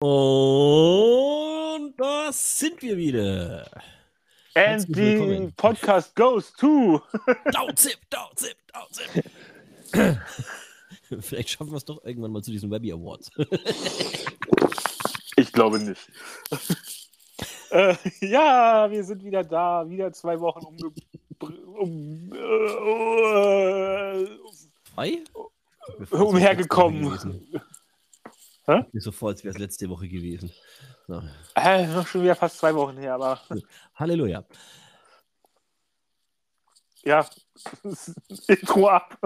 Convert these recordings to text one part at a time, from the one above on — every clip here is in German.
Und da sind wir wieder. And the podcast goes to. Downzip, Downzip, Downzip. Vielleicht schaffen wir es doch irgendwann mal zu diesen Webby Awards. ich glaube nicht. äh, ja, wir sind wieder da. Wieder zwei Wochen umge um, äh, Zwei? umhergekommen. Hä? Mir so vor, als wäre es letzte Woche gewesen. So. Äh, noch schon wieder fast zwei Wochen her, aber. Halleluja. Ja, Intro ab.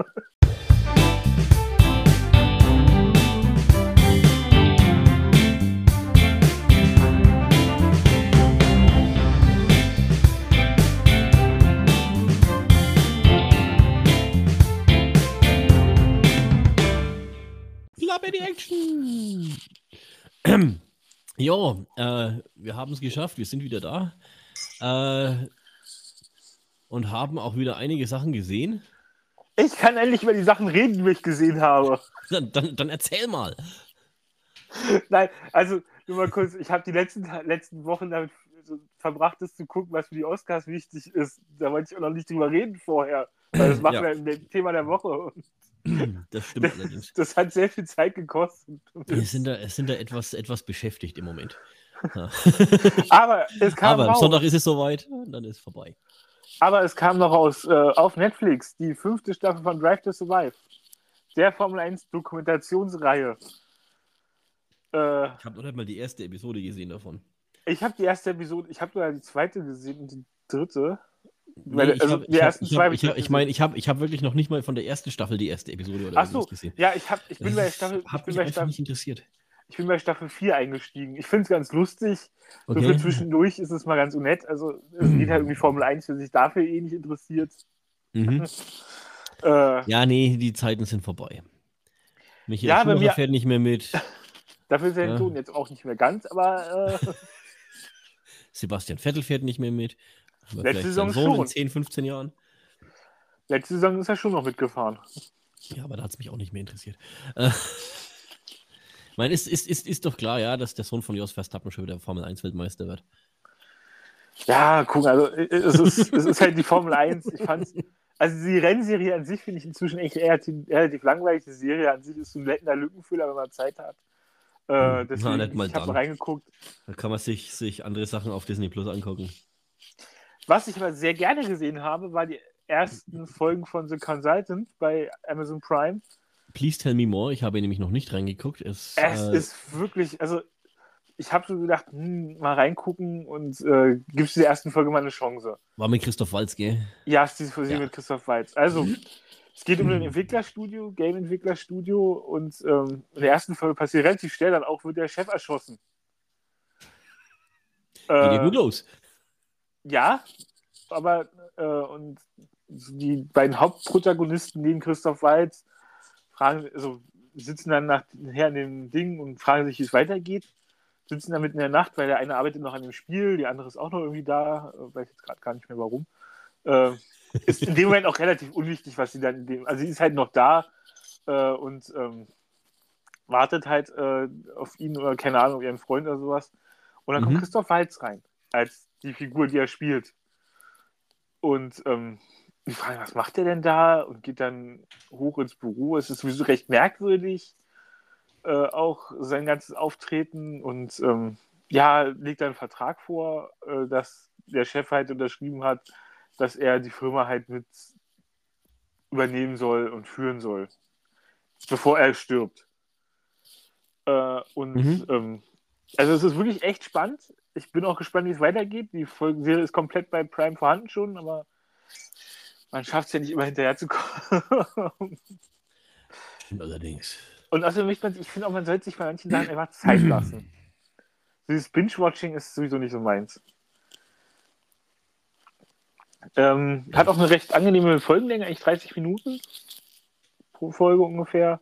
Die Action! ja, äh, wir haben es geschafft, wir sind wieder da. Äh, und haben auch wieder einige Sachen gesehen. Ich kann endlich über die Sachen reden, die ich gesehen habe. Dann, dann, dann erzähl mal. Nein, also nur mal kurz, ich habe die letzten, letzten Wochen damit verbracht, das zu gucken, was für die Oscars wichtig ist. Da wollte ich auch noch nicht drüber reden vorher. Weil das machen ja. wir im Thema der Woche. Das stimmt das, allerdings. Das hat sehr viel Zeit gekostet. Wir sind da, sind da etwas, etwas beschäftigt im Moment. Ja. Aber es kam Aber am Sonntag ist es soweit, dann ist es vorbei. Aber es kam noch raus äh, auf Netflix die fünfte Staffel von Drive to Survive. Der Formel 1 Dokumentationsreihe. Äh, ich habe noch nicht mal die erste Episode gesehen davon. Ich habe die erste Episode, ich habe sogar die zweite gesehen und die dritte. Nee, ich also die ersten zwei ich, ich, ich meine, ich habe ich hab wirklich noch nicht mal von der ersten Staffel die erste Episode oder Ach so, gesehen. Ja, ich, hab, ich bin bei Staffel. Hat mich bei Staffel, nicht interessiert. Ich bin bei Staffel 4 eingestiegen. Ich finde es ganz lustig. Okay. So für zwischendurch ist es mal ganz nett. Also es geht halt irgendwie Formel 1, wer sich dafür eh nicht interessiert. Mhm. äh, ja, nee, die Zeiten sind vorbei. Michael ja, Schumacher mir, fährt nicht mehr mit. Dafür ist sein ja. Jetzt auch nicht mehr ganz, aber. Äh, Sebastian Vettel fährt nicht mehr mit. Aber Letzte Saison schon. In 10, 15 Jahren. Letzte Saison ist er schon noch mitgefahren. Ja, aber da hat es mich auch nicht mehr interessiert. Äh, ich meine, ist, ist, ist, ist doch klar, ja, dass der Sohn von Jos Verstappen schon wieder Formel 1 Weltmeister wird. Ja, guck, also es ist, es ist halt die Formel 1. Ich fand's, also die Rennserie an sich finde ich inzwischen echt relativ, relativ langweilig. Die Serie an sich ist so ein netter Lückenfüller, wenn man Zeit hat. Äh, deswegen, Na, nicht mal ich habe reingeguckt. Da kann man sich, sich andere Sachen auf Disney Plus angucken. Was ich aber sehr gerne gesehen habe, war die ersten Folgen von The Consultant bei Amazon Prime. Please tell me more. Ich habe nämlich noch nicht reingeguckt. Es, es äh, ist wirklich, also ich habe so gedacht, hm, mal reingucken und äh, gibst der ersten Folge mal eine Chance. War mit Christoph Walz, gell? Ja, es ist ja. mit Christoph Walz. Also, es geht um ein Entwicklerstudio, Game-Entwicklerstudio und ähm, in der ersten Folge passiert relativ schnell, dann auch wird der Chef erschossen. Geht äh, gut los. Ja, aber äh, und die beiden Hauptprotagonisten neben Christoph Waltz fragen, also sitzen dann nachher in dem Ding und fragen sich, wie es weitergeht. Sitzen dann mitten in der Nacht, weil der eine arbeitet noch an dem Spiel, die andere ist auch noch irgendwie da, äh, weiß jetzt gerade gar nicht mehr warum. Äh, ist in dem Moment auch relativ unwichtig, was sie dann in dem, also sie ist halt noch da äh, und ähm, wartet halt äh, auf ihn oder keine Ahnung, ihren Freund oder sowas. Und dann mhm. kommt Christoph Waltz rein, als die Figur, die er spielt. Und ähm, ich frage, was macht er denn da? Und geht dann hoch ins Büro. Es ist sowieso recht merkwürdig, äh, auch sein ganzes Auftreten. Und ähm, ja, legt einen Vertrag vor, äh, dass der Chef halt unterschrieben hat, dass er die Firma halt mit übernehmen soll und führen soll, bevor er stirbt. Äh, und mhm. ähm, also es ist wirklich echt spannend. Ich bin auch gespannt, wie es weitergeht. Die Folgenserie ist komplett bei Prime vorhanden schon, aber man schafft es ja nicht immer hinterher zu kommen. Stimmt allerdings. Und außerdem, ich finde auch, man sollte sich bei manchen Sachen einfach Zeit lassen. Dieses Binge-Watching ist sowieso nicht so meins. Ähm, hat auch eine recht angenehme Folgenlänge, eigentlich 30 Minuten pro Folge ungefähr.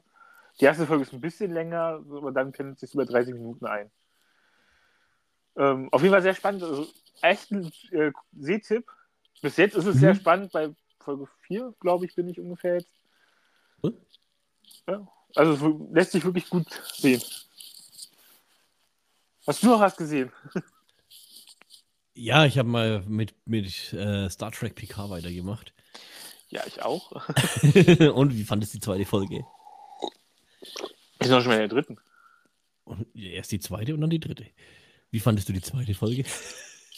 Die erste Folge ist ein bisschen länger, aber dann pendelt sich über 30 Minuten ein. Ähm, auf jeden Fall sehr spannend. Also, echt ein äh, Sehtipp. Bis jetzt ist es mhm. sehr spannend. Bei Folge 4, glaube ich, bin ich ungefähr jetzt. Ja. Also es lässt sich wirklich gut sehen. Hast du noch was gesehen? Ja, ich habe mal mit, mit äh, Star Trek PK weitergemacht. Ja, ich auch. und wie fandest du die zweite Folge? Ich bin auch schon mal in der dritten. Und erst die zweite und dann die dritte. Wie fandest du die zweite Folge?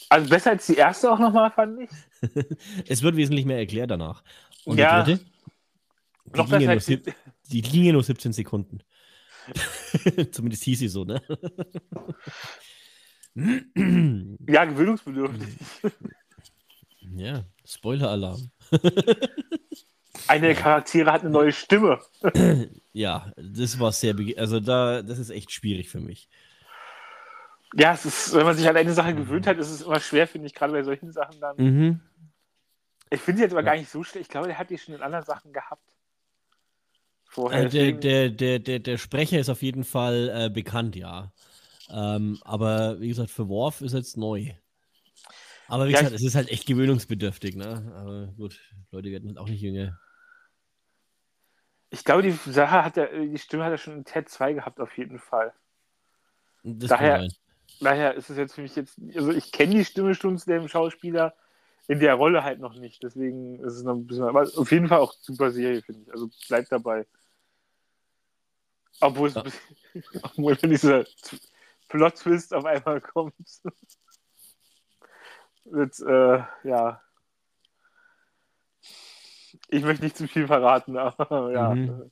Also besser als die erste auch nochmal, fand ich. es wird wesentlich mehr erklärt danach. Und Ja. die dritte? Die Noch besser nur als die, die ging ja nur 17 Sekunden. Zumindest hieß sie so, ne? Ja, gewöhnungsbedürftig. ja, Spoiler-Alarm. Eine der Charaktere hat eine neue Stimme. Ja, das war sehr, also da, das ist echt schwierig für mich. Ja, es ist, wenn man sich an eine Sache gewöhnt hat, ist es immer schwer, finde ich, gerade bei solchen Sachen dann. Mhm. Ich finde sie jetzt aber Ja. gar nicht so schlecht. Ich glaube, der hat die schon in anderen Sachen gehabt. Vorher. Äh, der, der, der, der, der Sprecher ist auf jeden Fall äh, bekannt, ja. Ähm, aber wie gesagt, für Worf ist jetzt neu. Aber wie Ja, gesagt, es ist halt echt gewöhnungsbedürftig, ne? Aber gut, Leute werden halt auch nicht jünger. Ich glaube, die Sache hat er, die Stimme hat er schon in Ted 2 gehabt, auf jeden Fall. Das Daher- Daher ist es jetzt für mich jetzt, also ich kenne die Stimme schon zu dem Schauspieler, in der Rolle halt noch nicht. Deswegen ist es noch ein bisschen, aber auf jeden Fall auch super Serie, finde ich. Also bleibt dabei. Obwohl es, Ja. obwohl wenn dieser Plot-Twist auf einmal kommt, wird, äh, ja. Ich möchte nicht zu viel verraten, aber ja. Mhm.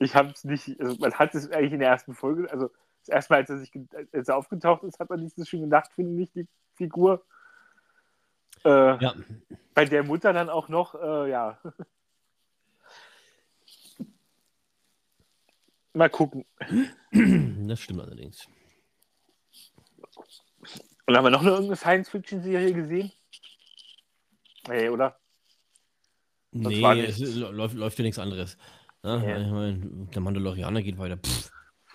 Ich habe es nicht, also man hat es eigentlich in der ersten Folge, also das erste Mal, als er, sich, als er aufgetaucht ist, hat man nicht so schön gedacht, finde ich, die Figur. Äh, Ja, Bei der Mutter dann auch noch, äh, ja. Mal gucken. das stimmt allerdings. Und haben wir noch eine irgendeine Science-Fiction-Serie gesehen? Nee, oder? Das nee, es ist- läuft, läuft ja nichts anderes. Ne? Ja. Ich mein, der Mandalorianer geht weiter. Pff,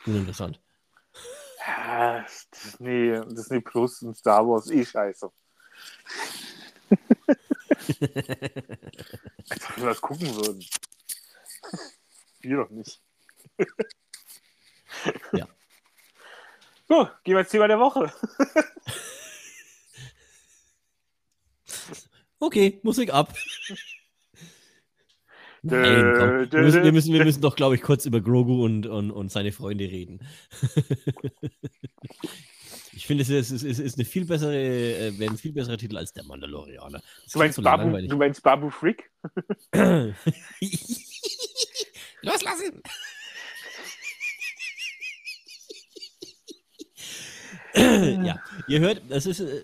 uninteressant. Ja, Disney, Disney Plus und Star Wars, eh scheiße. Als ob wir das gucken würden. Wir doch nicht. Ja. So, gehen wir ins Thema der Woche. Okay, Musik ab. Nein. Wir müssen, wir, müssen, wir müssen doch, glaube ich, kurz über Grogu und, und, und seine Freunde reden. ich finde, es ist, es ist, ist eine viel bessere, äh, wäre ein viel besserer Titel als der Mandalorianer. Das Du meinst, so Babu, langweilig. du meinst Babu Frick? Loslassen! ja, ihr hört, das ist, äh,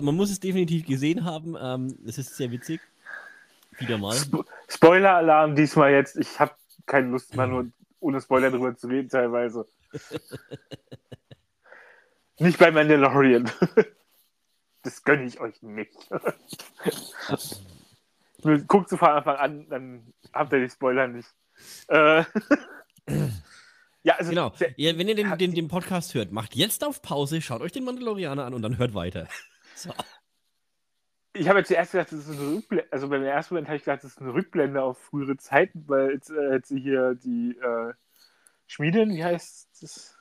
man muss es definitiv gesehen haben. Ähm, es ist sehr witzig. Wieder mal. Spo Spoiler-Alarm diesmal jetzt. Ich habe keine Lust, mal nur ohne Spoiler drüber zu reden, teilweise. Nicht bei Mandalorian. Das gönne ich euch nicht. Guckt zu von Anfang an, dann habt ihr die Spoiler nicht. Äh, ja, also Genau. Ja, wenn ihr den, den, den Podcast hört, macht jetzt auf Pause, schaut euch den Mandalorianer an und dann hört weiter. So. Ich habe jetzt zuerst gedacht, das ist eine Rückblende. Also beim ersten Moment habe ich gedacht, das ist eine Rückblende auf frühere Zeiten, weil jetzt, äh, jetzt hier die äh, Schmiedin, wie heißt das?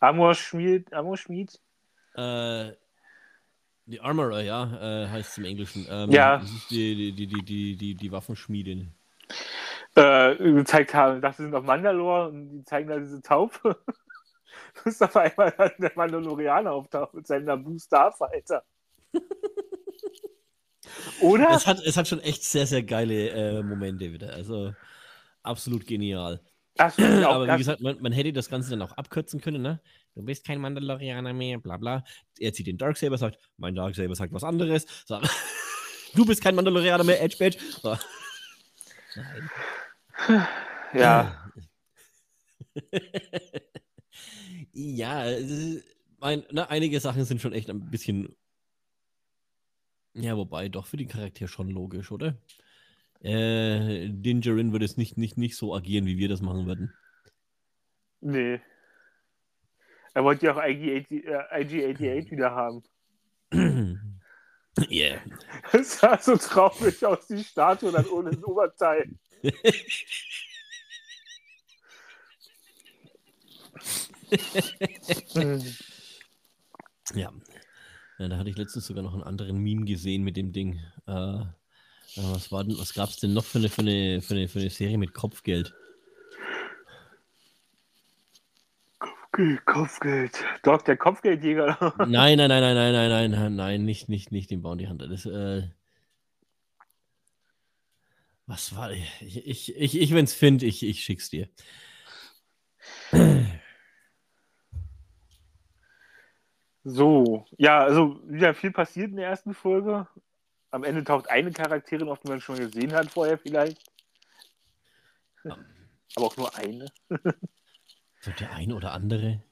Amor Schmied, Amor Schmied? Äh, die Armorer, ja, äh, heißt es im Englischen. Ähm, Ja. Die, die, die, die, die, die, Waffenschmiedin. äh, gezeigt haben. Ich dachte, sie sind auf Mandalore und die zeigen da diese Taufe. Bis auf einmal der Mandalorianer auftaucht mit seinem Naboo Starfighter. Oder? Es hat, es hat schon echt sehr, sehr geile äh, Momente wieder. Also absolut genial. Aber wie gesagt, man, man hätte das Ganze dann auch abkürzen können, ne? Du bist kein Mandalorianer mehr, bla bla. Er zieht den Darksaber, sagt, mein Darksaber sagt was anderes. So, du bist kein Mandalorianer mehr, Edge Badge. So. Nein. ja. ja, mein, ne, einige Sachen sind schon echt ein bisschen. Ja, wobei, doch für den Charakter schon logisch, oder? Äh, Dingerin würde es nicht, nicht, nicht so agieren, wie wir das machen würden. Nee. Er wollte ja auch IG-88 äh, IG-88 wieder haben. yeah. Es sah so traurig aus, die Statue dann ohne das Oberteil. Ja. Ja. Da hatte ich letztens sogar noch einen anderen Meme gesehen mit dem Ding. Äh, was war denn, was gab es denn noch für eine, für, eine, für, eine, für eine Serie mit Kopfgeld? Kopfgeld, Kopfgeld. Doc, der Kopfgeldjäger. nein, nein, nein, nein, nein, nein, nein, nein, nicht, nicht, nicht den Bounty Hunter. Das, äh, was war ich? Ich, ich, ich wenn es finde, ich, ich schick's dir. So, ja, also wieder viel passiert in der ersten Folge. Am Ende taucht eine Charakterin auf, die man schon gesehen hat vorher vielleicht. Ja. Aber auch nur eine. so der eine oder andere.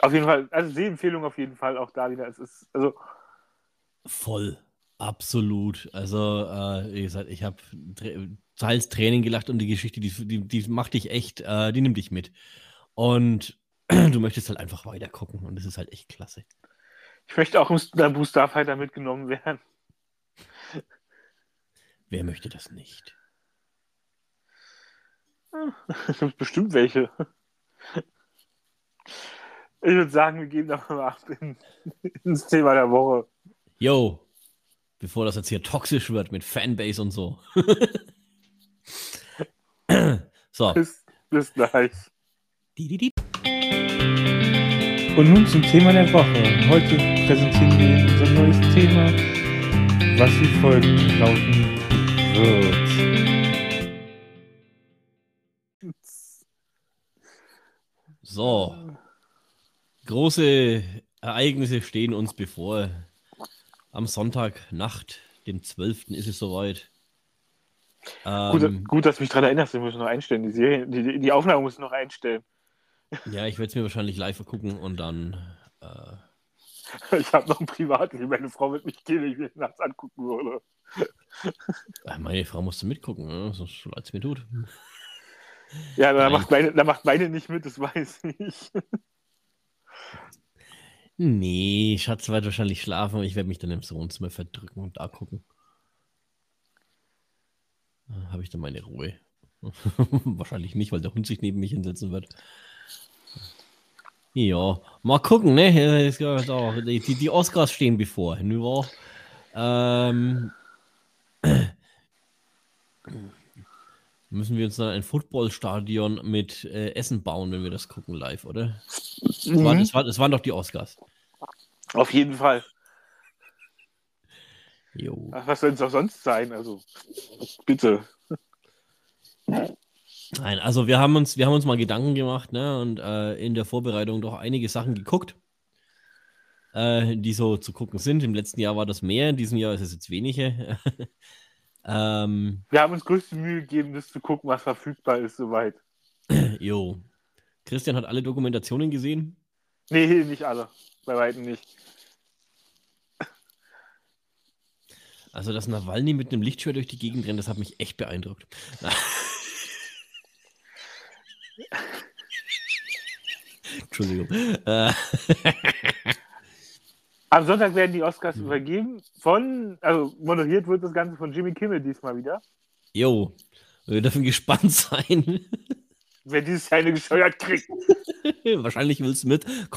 Auf jeden Fall, also Sehempfehlung auf jeden Fall auch da wieder. Es ist, also. Voll. Absolut. Also, äh, wie gesagt, ich habe teils Training gelacht und die Geschichte, die, die, die macht dich echt, äh, die nimmt dich mit. Und du möchtest halt einfach weiter gucken und das ist halt echt klasse. Ich möchte auch im Naboo Starfighter mitgenommen werden. Wer möchte das nicht? Bestimmt welche. Ich würde sagen, wir gehen doch mal ab in, ins Thema der Woche. Yo, bevor das jetzt hier toxisch wird mit Fanbase und so. so. Bis, bis gleich. Die, die, die. Und nun zum Thema der Woche. Heute präsentieren wir Ihnen unser neues Thema, was wie folgt lauten wird. So. Große Ereignisse stehen uns bevor. Am Sonntagnacht, dem 12. ist es soweit. Ähm, gut, gut, dass du mich daran erinnerst, ich muss noch einstellen. Die, Serie, die, die Aufnahme muss noch einstellen. Ja, ich werde es mir wahrscheinlich live gucken und dann. Äh... Ich habe noch ein Privatleben. Meine Frau wird mich gehen, wenn ich mir nachts angucken würde. Meine Frau musste mitgucken, ne? so leid es mir tut. Ja, da macht, meine, da macht meine nicht mit, das weiß ich. Nee, Schatz wird wahrscheinlich schlafen, aber ich werde mich dann im Wohnzimmer verdrücken und da gucken. Habe ich dann meine Ruhe. wahrscheinlich nicht, weil der Hund sich neben mich hinsetzen wird. Ja, mal gucken, ne? Die, die, die Oscars stehen bevor. Nur, ähm, müssen wir uns dann ein Footballstadion mit äh, Essen bauen, wenn wir das gucken live, oder? Es mhm. war, war, waren doch die Oscars. Auf jeden Fall. Jo. Ach, was soll es auch sonst sein? Also, bitte. Nein, also wir haben uns, wir haben uns mal Gedanken gemacht, ne, und äh, in der Vorbereitung doch einige Sachen geguckt, äh, die so zu gucken sind. Im letzten Jahr war das mehr, in diesem Jahr ist es jetzt weniger. ähm, wir haben uns größte Mühe gegeben, das zu gucken, was verfügbar ist, soweit. jo. Christian hat alle Dokumentationen gesehen? Nee, nicht alle. Bei weitem nicht. Also, dass Nawalny mit einem Lichtschwert durch die Gegend rennt, das hat mich echt beeindruckt. Entschuldigung. Äh. Am Sonntag werden die Oscars mhm. übergeben von, also moderiert wird das Ganze von Jimmy Kimmel diesmal wieder. Jo, wir dürfen gespannt sein. Wer dieses Jahr eine gescheuert kriegt. Wahrscheinlich Will Smith.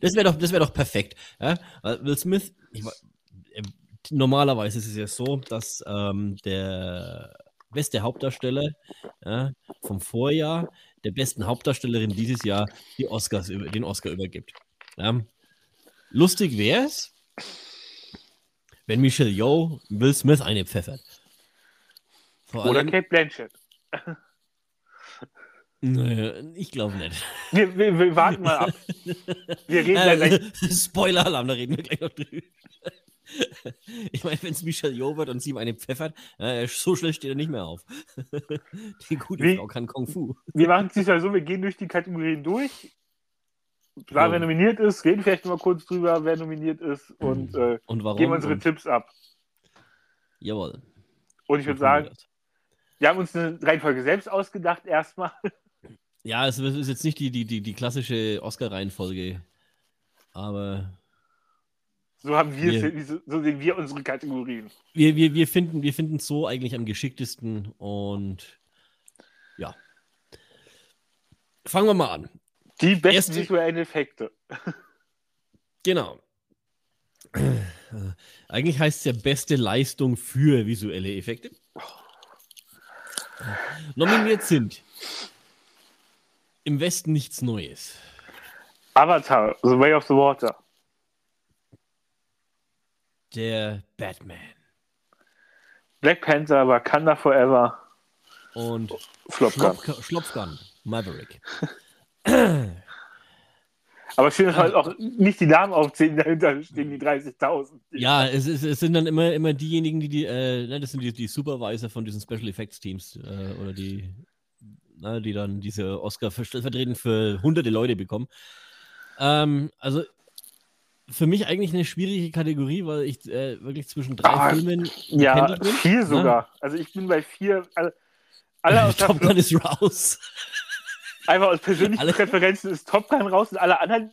das wäre doch, wär doch perfekt. Ja? Will Smith, ich, äh, normalerweise ist es ja so, dass ähm, der beste Hauptdarsteller ja, vom Vorjahr der besten Hauptdarstellerin dieses Jahr die Oscars, den Oscar übergibt. Ja. Lustig wäre es, wenn Michelle Yeoh Will Smith eine pfeffert. Vor Oder allem, Kate Blanchett. Naja, ich glaube nicht. Wir, wir, wir, warten mal ab. Wir reden äh, gleich. Spoiler-Alarm, da reden wir gleich noch drüber. Ich meine, wenn es Michelle Jo wird und sie ihm eine pfeffert, äh, so schlecht steht er nicht mehr auf. die gute wie, Frau kann Kung Fu. Wir machen es ja so, wir gehen durch die Kategorien durch. Sagen, wer nominiert ist, reden vielleicht mal kurz drüber, wer nominiert ist und, äh, und geben unsere und... Tipps ab. Jawohl. Und ich würde sagen, wir haben uns eine Reihenfolge selbst ausgedacht, erstmal. Ja, es ist jetzt nicht die, die, die, die klassische Oscar-Reihenfolge, aber so haben wir, wir so sehen wir unsere Kategorien. Wir, wir, wir finden wir finden es so eigentlich am geschicktesten und ja. Fangen wir mal an. Die besten Erste- visuellen Effekte. Genau. Eigentlich heißt es ja beste Leistung für visuelle Effekte. Nominiert sind im Westen nichts Neues. Avatar, The Way of the Water. Der Batman Black Panther, Wakanda Forever, und Flop Gun. Schlopf- Schlopfgun, Maverick. Aber schön, dass halt auch nicht die Namen aufzählen, dahinter stehen die 30.000. Ja, es, ist, es sind dann immer, immer diejenigen, die, die äh, ne, das sind die, die Supervisor von diesen Special Effects Teams äh, oder die, na, die dann diese Oscar ver- stellvertretend für hunderte Leute bekommen. Ähm, also für mich eigentlich eine schwierige Kategorie, weil ich äh, wirklich zwischen drei Ah, Filmen Ja, bin. vier sogar. Also ich bin bei vier. Alle, alle aus Top Gun ist raus. einfach aus persönlichen alle- Präferenzen ist Top Gun raus und alle anderen.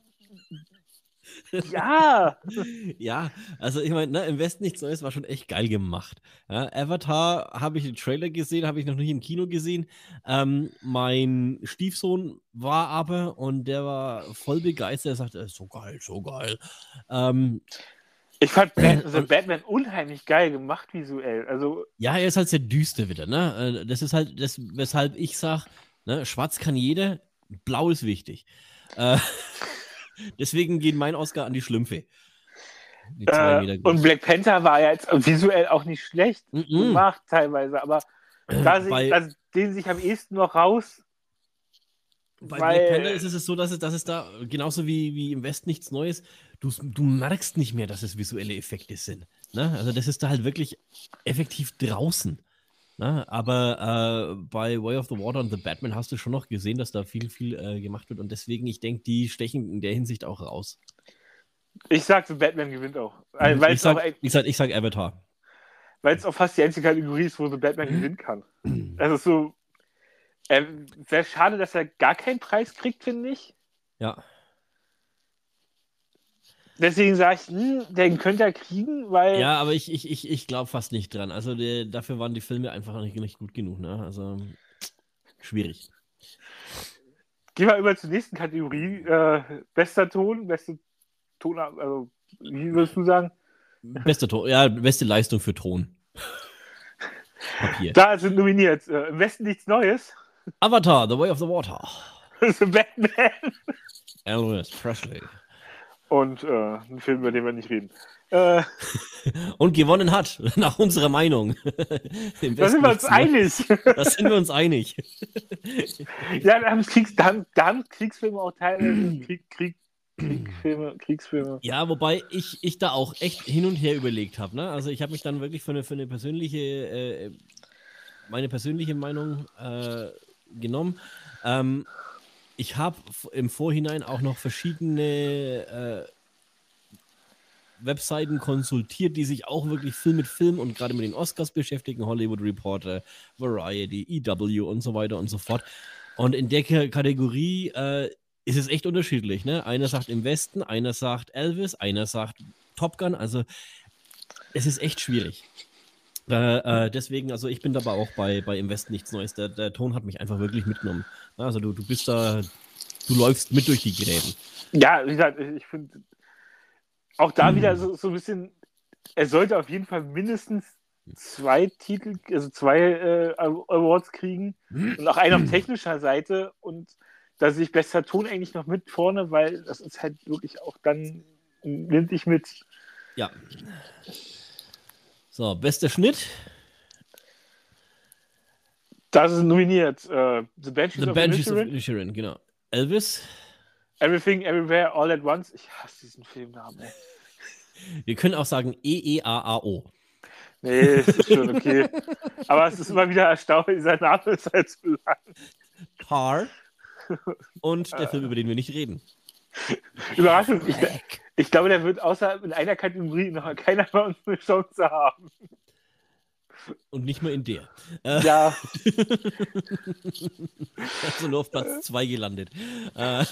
Ja, ja, also ich meine, ne, im Westen nichts Neues war schon echt geil gemacht. Ja, Avatar habe ich den Trailer gesehen, habe ich noch nicht im Kino gesehen. Ähm, mein Stiefsohn war aber und der war voll begeistert. Er sagte, "Äh, so geil, so geil. Ähm, ich fand The Batman unheimlich geil gemacht visuell. Also ja, er ist halt sehr düster wieder. Ne? Äh, Das ist halt das, weshalb ich sage, ne, schwarz kann jeder, blau ist wichtig. Äh, deswegen geht mein Oscar an die Schlümpfe. Die äh, und Black Panther war ja jetzt visuell auch nicht schlecht Mhm. gemacht teilweise, aber da Bei- sich, also, den sich am ehesten noch raus. Bei Weil- Black Panther ist es so, dass es, dass es da genauso wie, wie im Westen nichts Neues, du, du merkst nicht mehr, dass es visuelle Effekte sind. Ne? Also das ist da halt wirklich effektiv draußen. Ne? Aber äh, bei Way of the Water und The Batman hast du schon noch gesehen, dass da viel, viel äh, gemacht wird und deswegen, ich denke, die stechen in der Hinsicht auch raus. Ich sag, The Batman gewinnt auch. Weil ich, es auch, sag, ich, sag, ich sag Avatar. weil's auch fast die einzige Kategorie ist, wo The Batman Mhm. gewinnen kann. Also so. Äh, Wäre schade, dass er gar keinen Preis kriegt, finde ich. Ja. Deswegen sage ich, hm, den könnte er kriegen, weil Ja, aber ich, ich, ich, ich glaube fast nicht dran. Also der, dafür waren die Filme einfach nicht, nicht gut genug. Ne? Also schwierig. Gehen wir über zur nächsten Kategorie. Äh, bester Ton, beste Ton, also wie würdest du sagen? Beste, Ton, ja, beste Leistung für Ton. Papier. Da sind nominiert. Äh, Im Westen nichts Neues. Avatar, The Way of the Water. The Batman. Elvis Presley. Und äh, ein Film, über den wir nicht reden. Äh, Und gewonnen hat, nach unserer Meinung. Da sind wir uns einig. Da sind wir uns einig. ja, da haben, Kriegs, da, haben, da haben Kriegsfilme auch teilweise Krieg, Krieg, Kriegfilme, Kriegsfilme. Ja, wobei ich, ich da auch echt hin und her überlegt habe. Ne? Also ich habe mich dann wirklich für eine, für eine persönliche, äh, meine persönliche Meinung äh, genommen. Ähm, ich habe im Vorhinein auch noch verschiedene äh, Webseiten konsultiert, die sich auch wirklich viel mit Film und gerade mit den Oscars beschäftigen, Hollywood Reporter, Variety, EW und so weiter und so fort. Und in der Kategorie äh, ist es echt unterschiedlich. Ne? Einer sagt im Westen, einer sagt Elvis, einer sagt Top Gun. Also es ist echt schwierig. Äh, äh, deswegen, also ich bin dabei auch bei, bei Im Westen nichts Neues. Der, der Ton hat mich einfach wirklich mitgenommen. Also du, du bist da, du läufst mit durch die Gräben. Ja, wie gesagt, ich finde auch da wieder so, so ein bisschen, er sollte auf jeden Fall mindestens zwei Titel, also zwei äh, Awards kriegen und auch einen auf technischer Seite und da sehe ich bester Ton eigentlich noch mit vorne, weil das ist halt wirklich auch dann, nimmt dich mit. Ja. So, bester Schnitt. Das ist nominiert. Äh, The Banshees The of Banshees of Inisherin, Inisherin, genau. Elvis. Everything, Everywhere, All at Once. Ich hasse diesen Filmnamen. Ey. Wir können auch sagen E-E-A-A-O. Nee, ist schon okay. Aber es ist immer wieder erstaunlich, sein Name ist halt zu lang. Car. Und der Film, über den wir nicht reden. Überraschung, ich, ich glaube, der wird außer in einer Kategorie noch keiner bei uns eine Chance haben. Und nicht mal in der. Äh, Ja, also nur auf Platz 2 gelandet. Äh,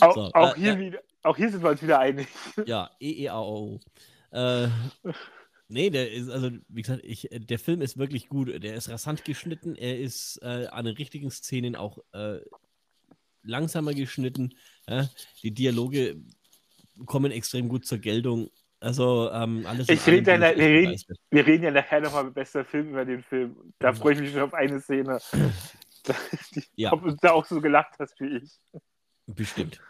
auch, So, auch, äh, hier äh. wieder, auch hier sind wir uns wieder einig. ja, E-E-A-O. Äh, nee, der ist, also, wie gesagt, ich, der Film ist wirklich gut. Der ist rasant geschnitten. Er ist äh, an den richtigen Szenen auch äh, langsamer geschnitten. Die Dialoge kommen extrem gut zur Geltung. Also ähm, alles. Ich rede ja, wir, reden, wir reden ja nachher nochmal mit bester Film über den Film. Da freue ich mich schon auf eine Szene. ja. Ob du da auch so gelacht hast wie ich. Bestimmt.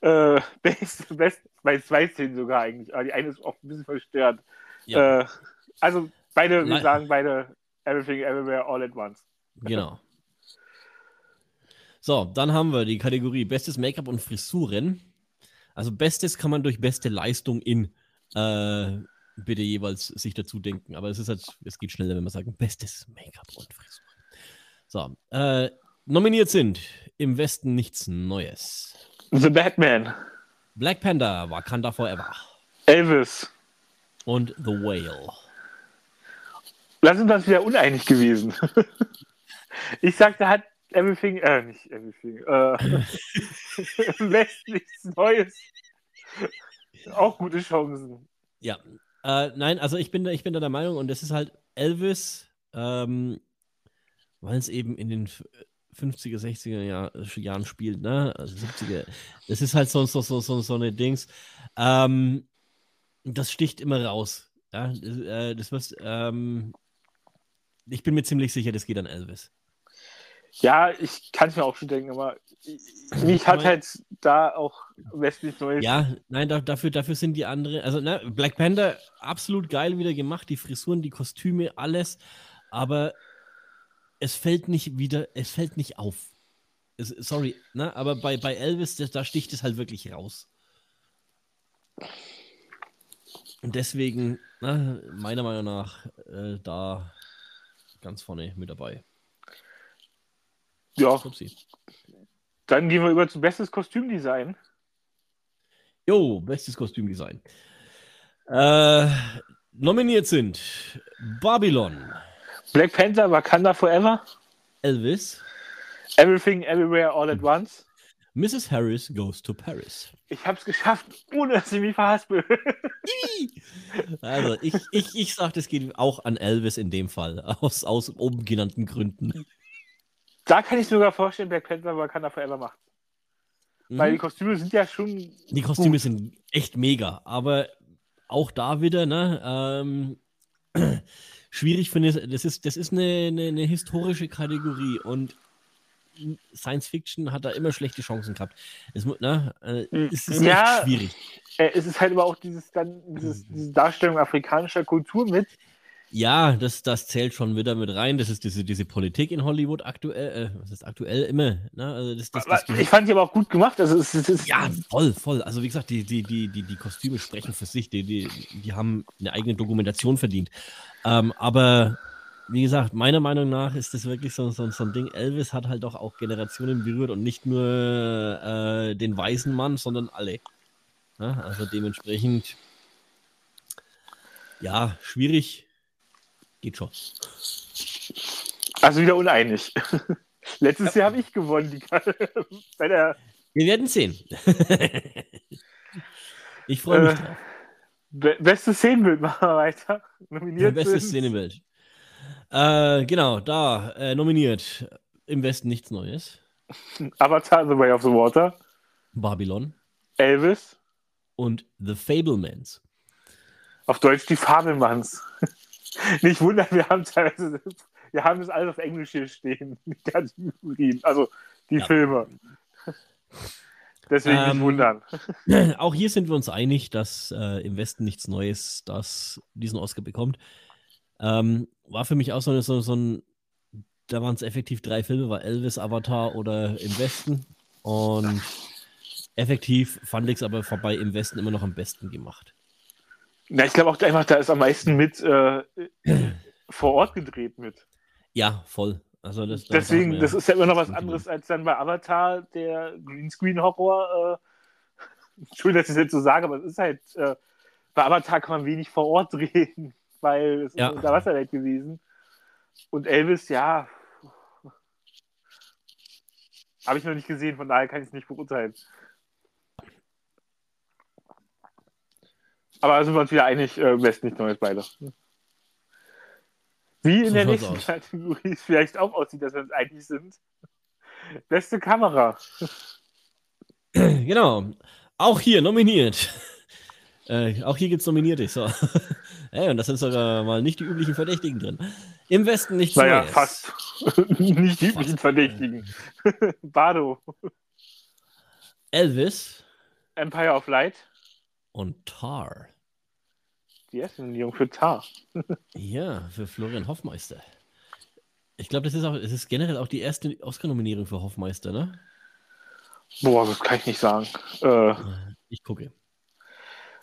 Äh, best, best, bei zwei Szenen sogar eigentlich. Aber die eine ist auch ein bisschen verstört. Ja. Äh, also beide, wir sagen beide Everything Everywhere All at Once. Genau. So, dann haben wir die Kategorie Bestes Make-up und Frisuren. Also Bestes kann man durch beste Leistung in äh, bitte jeweils sich dazu denken. Aber es ist halt, es geht schneller, wenn wir sagen Bestes Make-up und Frisuren. So, äh, nominiert sind im Westen nichts Neues. The Batman. Black Panther, Wakanda Forever. Elvis. Und The Whale. Wir uns wieder uneinig gewesen. ich sagte, hat Everything, äh, nicht Everything, äh, nichts Neues. Auch gute Chancen. Ja. Äh, nein, also ich bin, da, ich bin da der Meinung, und das ist halt Elvis, ähm, weil es eben in den 50er, 60er Jahr, Jahren spielt, ne? Also 70er. Das ist halt so, so, so, so, so eine Dings. Ähm, das sticht immer raus. Ja, das, äh, das was, ähm, ich bin mir ziemlich sicher, das geht an Elvis. Ja, ich kann es mir auch schon denken, aber mich hat halt da auch westlich Neues. Ja, nein, da, dafür, dafür sind die anderen. Also, ne, Black Panther absolut geil wieder gemacht, die Frisuren, die Kostüme, alles. Aber es fällt nicht wieder, es fällt nicht auf. Es, sorry, ne, aber bei, bei Elvis, das, da sticht es halt wirklich raus. Und deswegen, ne, meiner Meinung nach, äh, da ganz vorne mit dabei. Ja. Upsi. Dann gehen wir über zu bestes Kostümdesign. Jo, bestes Kostümdesign. Äh, nominiert sind Babylon. Black Panther, Wakanda Forever. Elvis. Everything, Everywhere, All at Once. Mrs. Harris Goes to Paris. Ich habe es geschafft, ohne dass ich mich verhaspel. also, ich, ich, ich sage, das geht auch an Elvis in dem Fall, aus, aus oben genannten Gründen. Da kann ich sogar vorstellen, Black Panther Wakanda Forever macht. Mhm. Weil die Kostüme sind ja schon. Die Kostüme gut. sind echt mega, aber auch da wieder, ne? Ähm, schwierig finde ich, das ist, das ist eine, eine, eine historische Kategorie und Science Fiction hat da immer schlechte Chancen gehabt. Es, ne, äh, es ist ja, schwierig. Äh, es ist halt aber auch dieses, dann, dieses, diese Darstellung afrikanischer Kultur mit, ja, das, das zählt schon wieder mit rein. Das ist diese, diese Politik in Hollywood aktuell, äh, was ist aktuell immer. Ne? Also das, das, das, ich fand die aber auch gut gemacht. Also es, es ja, voll, voll. Also wie gesagt, die, die, die, die, die Kostüme sprechen für sich. Die, die, die haben eine eigene Dokumentation verdient. Ähm, aber wie gesagt, meiner Meinung nach ist das wirklich so, so, so ein Ding. Elvis hat halt doch auch Generationen berührt und nicht nur äh, den weißen Mann, sondern alle. Ja, also dementsprechend, ja, schwierig Geht schon. Also wieder uneinig. Letztes ja. Jahr habe ich gewonnen. Die, bei der Wir werden sehen. ich freue mich äh, drauf. Be bestes Szenenbild machen wir weiter. Nominiert bestes Szenenbild. Äh, genau, da äh, nominiert. Im Westen nichts Neues. Avatar, The Way of the Water. Babylon. Elvis. Und The Fablemans. Auf Deutsch die Fabelmanns. Nicht wundern, wir haben teilweise, wir haben das alles auf Englisch hier stehen, die Kategorien, also die ja. Filme. Deswegen ähm, nicht wundern. Auch hier sind wir uns einig, dass äh, im Westen nichts Neues, das diesen Oscar bekommt. Ähm, war für mich auch so, so, so ein, da waren es effektiv drei Filme, war Elvis, Avatar oder im Westen. Und effektiv fand ich es aber vorbei im Westen immer noch am besten gemacht. Na, ich glaube auch einfach, da ist am meisten mit äh, vor Ort gedreht mit. Ja, voll. Also das, das Deswegen, das ist ja immer noch was anderes als dann bei Avatar, der Greenscreen-Horror. Äh, Entschuldigung, dass ich das jetzt so sage, aber es ist halt, äh, bei Avatar kann man wenig vor Ort drehen, weil es ja. ist unter Wasserwelt gewesen. Und Elvis, ja, habe ich noch nicht gesehen, von daher kann ich es nicht beurteilen. Aber sind wir uns wieder einig, äh, West nicht Neues beide. Wie in so der nächsten aus. Kategorie es vielleicht auch aussieht, dass wir uns einig sind. Beste Kamera. Genau. Auch hier nominiert. Äh, auch hier gibt es Nominierte. So. hey, und das sind sogar mal nicht die üblichen Verdächtigen drin. Im Westen nichts Naja, Neues. fast. Nicht die üblichen Verdächtigen. Bardo. Elvis Empire of Light. und Tar. Die erste Nominierung für Tar. Ja, für Florian Hoffmeister. Ich glaube, das ist auch, es ist generell auch die erste Oscar-Nominierung für Hoffmeister, ne? Boah, das kann ich nicht sagen. Äh, Ich gucke.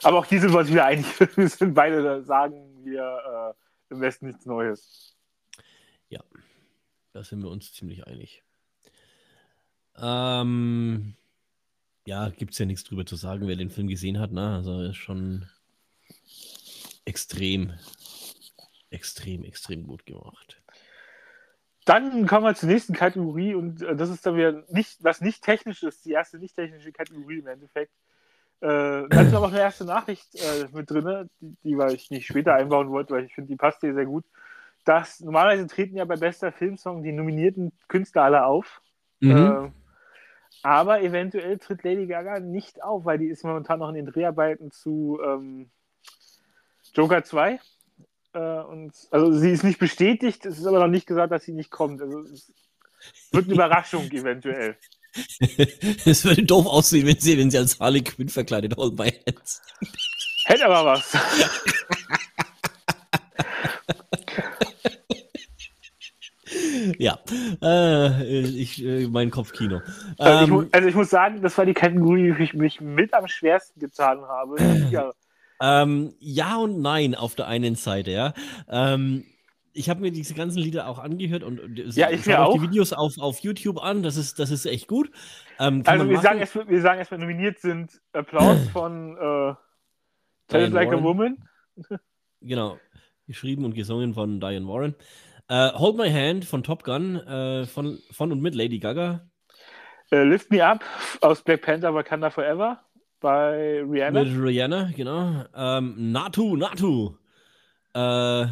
aber auch die sind wir uns wieder einig. Wir sind beide da, sagen wir äh, im Westen nichts Neues. Da sind wir uns ziemlich einig. Ähm, ja, gibt es ja nichts drüber zu sagen, wer den Film gesehen hat. Ne? Also er ist schon extrem, extrem, extrem gut gemacht. Dann kommen wir zur nächsten Kategorie und äh, das ist dann wieder nicht, was nicht technisch ist, die erste nicht technische Kategorie im Endeffekt. Äh, da ist aber auch eine erste Nachricht äh, mit drin, die, die weil ich nicht später einbauen wollte, weil ich finde, die passt hier sehr gut. Dass normalerweise treten ja bei bester Filmsong die nominierten Künstler alle auf. Äh, aber eventuell tritt Lady Gaga nicht auf, weil die ist momentan noch in den Dreharbeiten zu ähm, Joker 2. Äh, und, also sie ist nicht bestätigt, es ist aber noch nicht gesagt, dass sie nicht kommt. Also es wird eine Überraschung eventuell. Es würde doof aussehen, wenn sie, wenn sie als Harley Quinn verkleidet Hold My Hands. Hätte aber was. Ja, äh, ich, äh, mein Kopfkino. Also, ich, Ähm, also ich muss sagen, das war die Kategorie, die ich mich mit am schwersten getan habe. Ja, Ähm, ja und nein auf der einen Seite, ja. Ähm, ich habe mir diese ganzen Lieder auch angehört und, und Ja, ich schau mir auch die. Videos auf, auf YouTube an. Das ist, das ist echt gut. Ähm, also wir sagen, erst, wir sagen erstmal nominiert sind Applaus von äh, Tell It Like a Warren. Woman. Genau. Geschrieben und gesungen von Diane Warren. Äh, Hold My Hand von Top Gun, äh, von, von und mit Lady Gaga. Äh, Lift Me Up aus Black Panther Wakanda Forever bei Rihanna. Mit Rihanna, genau. Ähm, Natu, Natu. Äh,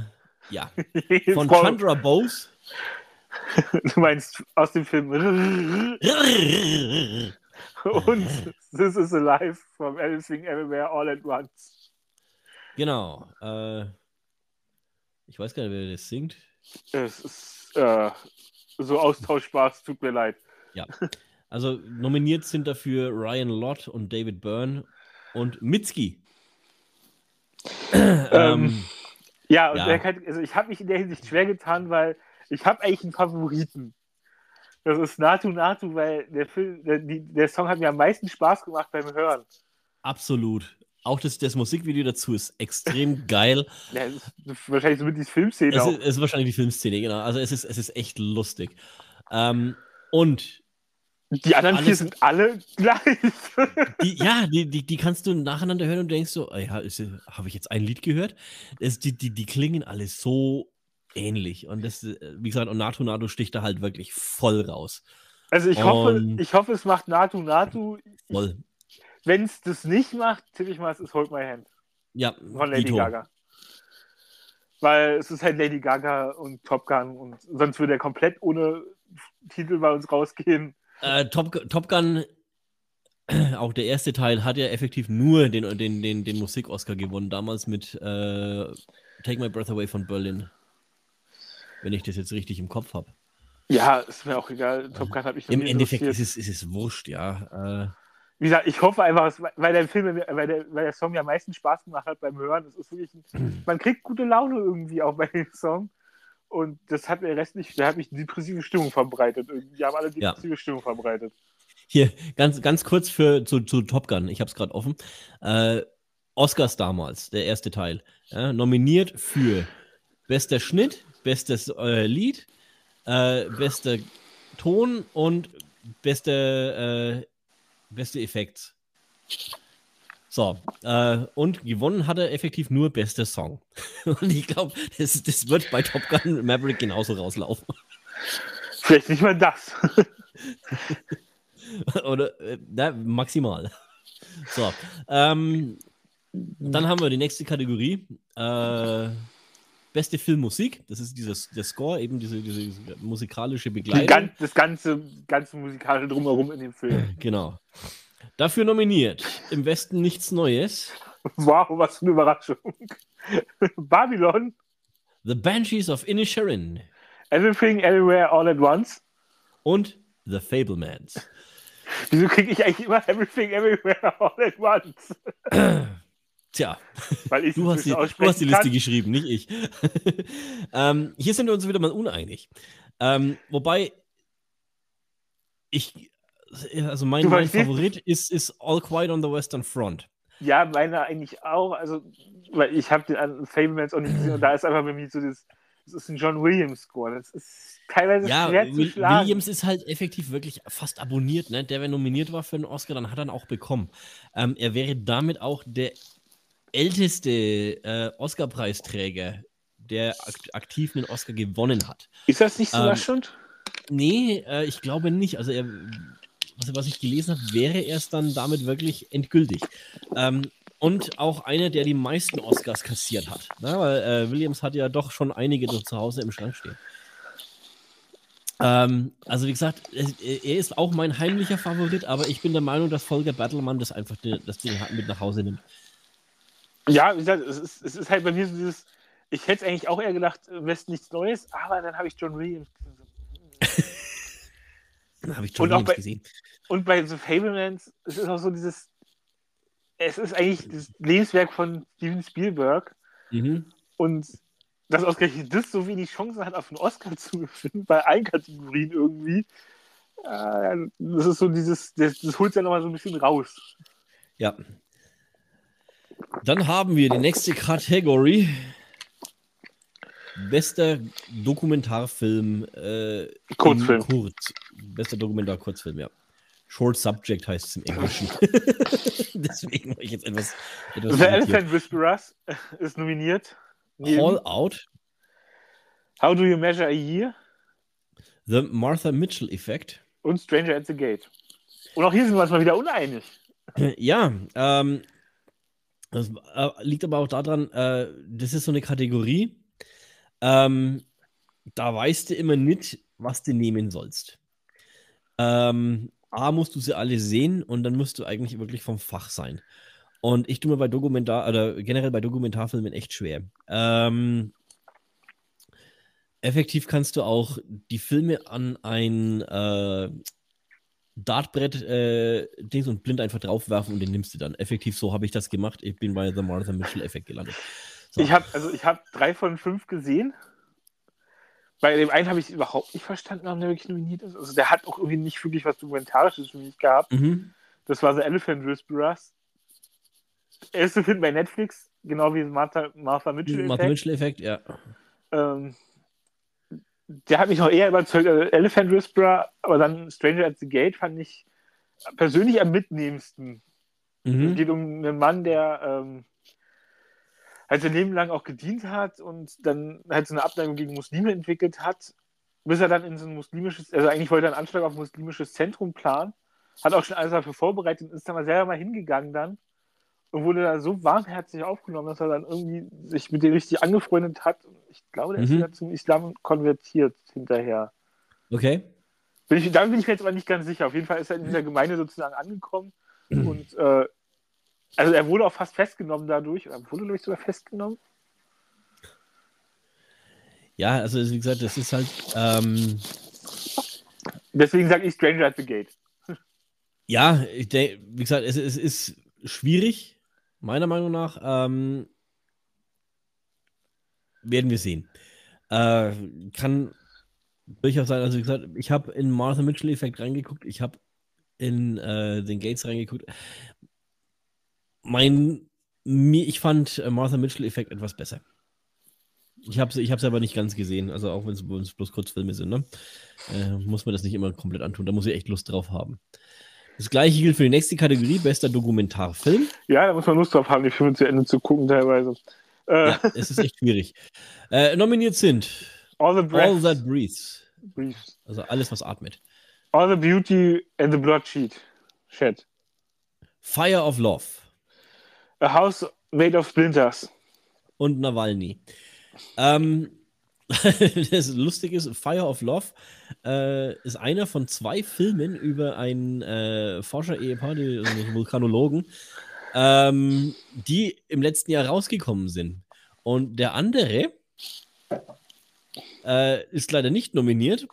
ja. Von Chandra Bose. Du meinst aus dem Film und This is Alive from Everything Everywhere All at Once. genau. Äh, ich weiß gar nicht, wer das singt. Es ist äh, so austauschbar, es tut mir leid. Also nominiert sind dafür Ryan Lott und David Byrne und Mitski. ähm, Ja, und Ja. Der kann, also ich habe mich in der Hinsicht schwer getan, weil ich habe eigentlich einen Favoriten. Das ist Natu Natu, weil der, Film, der, der Song hat mir am meisten Spaß gemacht beim Hören. absolut. Auch das, das Musikvideo dazu ist extrem geil. Ja, ist wahrscheinlich so mit die Filmszene Es ist, es ist wahrscheinlich die Filmszene, genau. Also es ist, es ist echt lustig. Ähm, und Die anderen vier alles- sind alle gleich. die, ja, die, die, die kannst du nacheinander hören und denkst so, ah ja, habe ich jetzt ein Lied gehört? Es, die, die, die klingen alle so ähnlich. Und das, äh, wie gesagt, und Nato Nato sticht da halt wirklich voll raus. Also ich hoffe, Und- ich hoffe, es macht Natu Natu. Voll. Wenn es das nicht macht, tippe ich mal, es ist Hold My Hand Ja, von Lady Dito. Gaga. Weil es ist halt Lady Gaga und Top Gun und sonst würde er komplett ohne Titel bei uns rausgehen. Äh, Top, Top Gun, auch der erste Teil, hat ja effektiv nur den, den, den, den Musik-Oscar gewonnen, damals mit äh, Take My Breath Away von Berlin. Wenn ich das jetzt richtig im Kopf habe. Ja, ist mir auch egal. Top Gun mich noch Im Endeffekt ist es, ist es wurscht, ja. Äh, Wie gesagt, ich hoffe einfach, weil der Film, weil der, weil der Song mir am meisten Spaß gemacht hat beim Hören. Es ist wirklich ein, man kriegt gute Laune irgendwie auch bei dem Song. Und das hat der Rest nicht, der hat mich eine depressive Stimmung verbreitet. Die haben alle Ja. depressive Stimmung verbreitet. Hier, ganz, ganz kurz für, zu, zu Top Gun, ich habe es gerade offen. Äh, Oscars damals, der erste Teil, ja, nominiert für bester Schnitt, bestes äh, Lied, äh, bester Ton und beste, äh, beste Effekt. So, äh, und gewonnen hat er effektiv nur bester Song. Und ich glaube, das, das wird bei Top Gun Maverick genauso rauslaufen. Vielleicht nicht mal das. Oder äh, na, maximal. So. Ähm, dann haben wir die nächste Kategorie. Äh, beste Filmmusik. Das ist dieses, der Score, eben diese, diese musikalische Begleitung. gan das ganze, ganze musikalische Drumherum in dem Film. Genau. Dafür nominiert im Westen nichts Neues. Wow, was für eine Überraschung. Babylon, The Banshees of Inisherin Everything, Everywhere, All at Once. und The Fablemans. Wieso kriege ich eigentlich immer Everything, Everywhere, All at Once? Tja, Weil ich du hast, die, du hast die Liste kann. geschrieben, nicht ich. ähm, hier sind wir uns wieder mal uneinig. Ähm, wobei ich, also mein, mein Favorit ist, ist All Quiet on the Western Front. Ja, meine eigentlich auch. Also, weil ich habe den an Fablemans auch nicht gesehen und da ist einfach bei mir so das, das ist ein John Williams Score. Das ist teilweise Ja, schwer zu schlagen. Williams ist halt effektiv wirklich fast abonniert. Ne? Der, wer nominiert war für einen Oscar, dann hat er ihn auch bekommen. Ähm, er wäre damit auch der älteste äh, Oscar-Preisträger, der akt aktiv einen Oscar gewonnen hat. Ist das nicht sogar Ähm, schon? Nee, äh, ich glaube nicht. Also, er, was, was ich gelesen habe, wäre erst dann damit wirklich endgültig. Ähm, und auch einer, der die meisten Oscars kassiert hat. Ne? Weil äh, Williams hat ja doch schon einige zu Hause im Schrank stehen. Ähm, also, wie gesagt, er, er ist auch mein heimlicher Favorit, aber ich bin der Meinung, dass Volker Bertelmann das einfach das Ding mit nach Hause nimmt. Ja, wie gesagt, es ist, es ist halt bei mir so dieses. Ich hätte es eigentlich auch eher gedacht, im Westen nichts Neues, aber dann habe ich John Williams habe ich schon Und bei- gesehen. Und bei The Fablemans, es ist auch so dieses. Es ist eigentlich das Lebenswerk von Steven Spielberg Mhm. und dass ausgerechnet das so wenig Chancen hat, auf einen Oscar zu gewinnen, bei allen Kategorien irgendwie. Äh, das ist so dieses, das, das holt ja nochmal so ein bisschen raus. Ja. Dann haben wir die nächste Kategorie. Bester Dokumentarfilm. Äh, Kurzfilm. Kurz. Bester Dokumentar-Kurzfilm, ja. Short Subject heißt es im Englischen. Deswegen war ich jetzt etwas. etwas The. Elephant Whisperers ist nominiert. Neben All Out, How Do You Measure a Year The Martha Mitchell Effect. und Stranger at the Gate. Und auch hier sind wir uns mal wieder uneinig. Ja, ähm, das äh, liegt aber auch daran, äh, das ist so eine Kategorie, ähm, da weißt du immer nicht, was du nehmen sollst. Ähm, A, musst du sie alle sehen und dann musst du eigentlich wirklich vom Fach sein. Und ich tue mir bei Dokumentar, oder generell bei Dokumentarfilmen echt schwer. Ähm, effektiv kannst du auch die Filme an ein äh, Dartbrett äh, Dings und blind einfach draufwerfen und den nimmst du dann. Effektiv so habe ich das gemacht. Ich bin bei The Martha Mitchell Effekt gelandet. So. Ich habe also ich habe drei von fünf gesehen. Bei dem einen habe ich überhaupt nicht verstanden, warum der wirklich nominiert ist. Also der hat auch irgendwie nicht wirklich was Dokumentarisches für mich gehabt. mhm. Das war The Elephant Whisperers. Erste Film bei Netflix, genau wie Martha, Martha Mitchell. Martha Effekt. Mitchell Effekt, ja. Ähm, der hat mich noch eher überzeugt, also Elephant Whisperer, aber dann Stranger at the Gate fand ich persönlich am mitnehmendsten. Es Mhm. geht um einen Mann, der ähm, halt sein Leben lang auch gedient hat und dann halt so eine Abneigung gegen Muslime entwickelt hat, bis er dann in so ein muslimisches, also eigentlich wollte er einen Anschlag auf ein muslimisches Zentrum planen, hat auch schon alles dafür vorbereitet und ist dann mal selber mal hingegangen dann und wurde da so warmherzig aufgenommen, dass er dann irgendwie sich mit denen richtig angefreundet hat. Und ich glaube, der ist Mhm. wieder zum Islam konvertiert hinterher. Okay. Bin ich, da bin ich mir jetzt aber nicht ganz sicher. Auf jeden Fall ist er in dieser Gemeinde sozusagen angekommen und äh, also er wurde auch fast festgenommen dadurch, oder wurde, glaube ich, sogar festgenommen. Ja, also wie gesagt, das ist halt, ähm, Deswegen sage ich Stranger at the Gate. ja, ich denke, wie gesagt, es, es ist schwierig, meiner Meinung nach. Ähm, werden wir sehen. Äh, kann durchaus sein, also wie gesagt, ich habe in Martha Mitchell Effekt reingeguckt, ich habe in äh, den Gates reingeguckt. Mein, mir, ich fand äh, Martha Mitchell Effekt etwas besser. Ich habe ich hab's aber nicht ganz gesehen, also auch wenn es bloß Kurzfilme sind, ne? Äh, muss man das nicht immer komplett antun, da muss ich echt Lust drauf haben. Das gleiche gilt für die nächste Kategorie, bester Dokumentarfilm. Ja, da muss man Lust drauf haben, die Filme zu Ende zu gucken teilweise. Äh, Ja, es ist echt schwierig. Äh, nominiert sind All the All That Breathes, Briefs. also alles, was atmet. All the Beauty and the Blood Sheet. Shed. Fire of Love A House Made of Splinters. und Nawalny. Ähm, das Lustige ist, Fire of Love äh, ist einer von zwei Filmen über ein äh, Forscher-Ehepaar, die also Vulkanologen, ähm, die im letzten Jahr rausgekommen sind. Und der andere äh, ist leider nicht nominiert.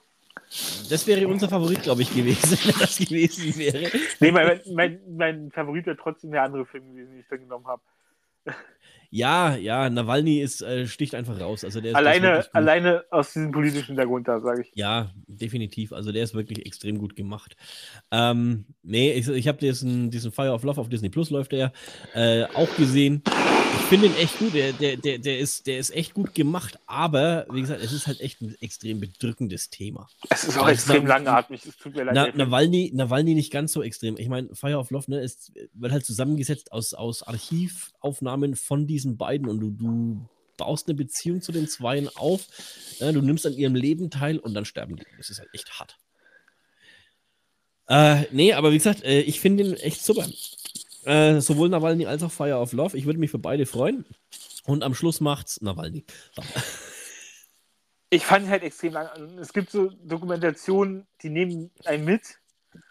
Das wäre unser Favorit, glaube ich, gewesen, wenn das gewesen wäre. Nee, mein, mein, mein Favorit wäre trotzdem der andere Film gewesen, den ich da genommen habe. Ja, ja, Nawalny ist, äh, sticht einfach raus. Also der ist, alleine, alleine aus diesem politischen Hintergrund da, sage ich. Ja, definitiv. Also der ist wirklich extrem gut gemacht. Ähm, nee, ich, ich habe diesen, diesen Fire of Love auf Disney Plus läuft der äh, auch gesehen. Ich finde ihn echt gut. Der, der, der, der, ist, der ist echt gut gemacht, aber wie gesagt, es ist halt echt ein extrem bedrückendes Thema. Es ist auch also, extrem langatmig. Es tut mir leid. Na, Nawalny, Nawalny nicht ganz so extrem. Ich meine, Fire of Love ne, ist, wird halt zusammengesetzt aus, aus Archivaufnahmen von diesen beiden und du, du baust eine Beziehung zu den Zweien auf. Ja, du nimmst an ihrem Leben teil und dann sterben die. Das ist halt echt hart. Äh, nee, aber wie gesagt, äh, ich finde ihn echt super. Äh, sowohl Nawalny als auch Fire of Love. Ich würde mich für beide freuen. Und am Schluss macht's Nawalny. Ich fand halt extrem lang. Es gibt so Dokumentationen, die nehmen einen mit.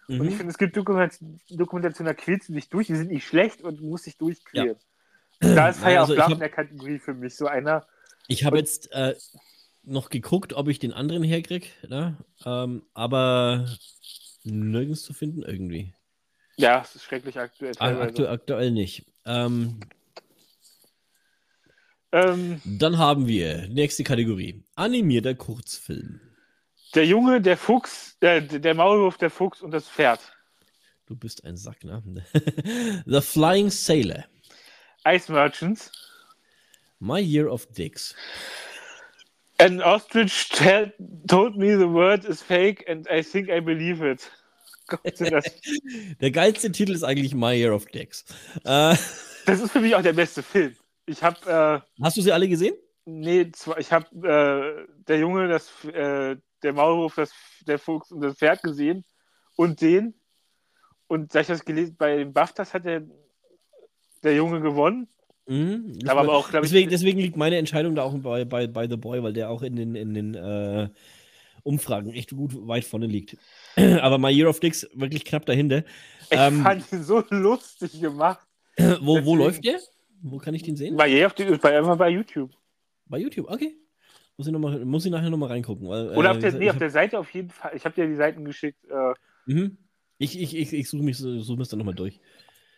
Mhm. Und ich mhm. finde, es gibt Dokumentationen, da quälst du dich durch. Die sind nicht schlecht und du musst dich durchquälen. Ja. Da ist Fire also of Love in der Kategorie für mich so einer. Ich habe jetzt äh, noch geguckt, ob ich den anderen herkriege, ne? ähm, aber nirgends zu finden irgendwie. Ja, es ist schrecklich aktuell. Aktu aktuell nicht. Ähm, ähm, dann haben wir nächste Kategorie: animierter Kurzfilm. Der Junge, der Fuchs, äh, der Maulwurf, der Fuchs und das Pferd. Du bist ein Sack, ne? The Flying Sailor. Ice Merchants. My Year of Dicks. An ostrich told me the word is fake and I think I believe it. der geilste Titel ist eigentlich My Year of Dicks. Äh, das ist für mich auch der beste Film. Ich habe. Äh, Hast du sie alle gesehen? Nee, ich habe äh, der Junge, das, äh, der Maulwurf, das, der Fuchs und das Pferd gesehen und den. Und sag ich das gelesen, bei den BAFTAs hat der, der Junge gewonnen. Mhm, aber, aber auch, deswegen, ich, deswegen, liegt meine Entscheidung da auch bei, bei, bei The Boy, weil der auch in den, in den äh, Umfragen echt gut weit vorne liegt. Aber My Year of Dicks wirklich knapp dahinter. Ich ähm, fand ihn so lustig gemacht. wo, wo läuft der? Wo kann ich den sehen? Bei bei, einfach bei YouTube. Bei YouTube, okay. Muss ich, noch mal, muss ich nachher nochmal reingucken. Weil, Oder auf, der, äh, nee, auf der Seite auf jeden Fall. Ich habe dir die Seiten geschickt. Äh, mhm. Ich, ich, ich, ich suche mich such mich dann nochmal durch.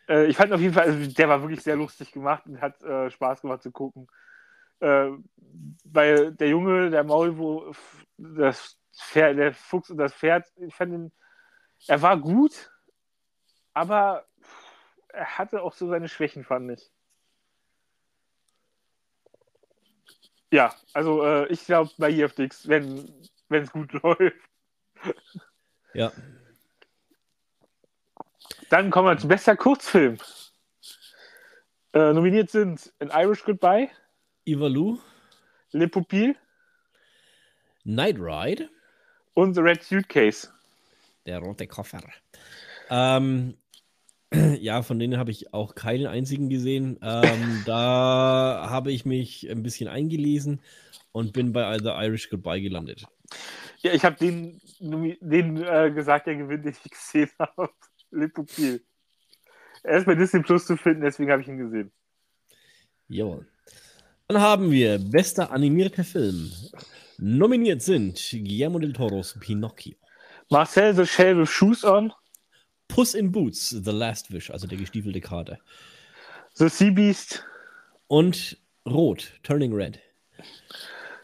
Äh, ich fand auf jeden Fall, also der war wirklich sehr lustig gemacht und hat äh, Spaß gemacht zu gucken. Äh, weil der Junge, der Maulwurf, das Pferd, der Fuchs und das Pferd, ich fand ihn, er war gut, aber er hatte auch so seine Schwächen, fand ich. Ja, also äh, ich glaube bei EFDX, wenn es gut läuft. Ja. Dann kommen wir zu bester Kurzfilm. Äh, nominiert sind An Irish Goodbye, Ivalu, Le Pupil, Night Ride und The Red Suitcase. Der rote Koffer. Ähm, ja, von denen habe ich auch keinen einzigen gesehen. Ähm, da habe ich mich ein bisschen eingelesen und bin bei The Irish Goodbye gelandet. Ja, ich habe den, den äh, gesagt, der gewinnt, den ich gesehen habe. Le Pupil. Er ist bei Disney Plus zu finden, deswegen habe ich ihn gesehen. Jawohl. Dann haben wir bester animierter Film. Nominiert sind Guillermo del Toros Pinocchio. Marcel the Shell with Shoes On. Puss in Boots, The Last Wish, also der gestiefelte Kater. The Sea Beast. Und Rot, Turning Red.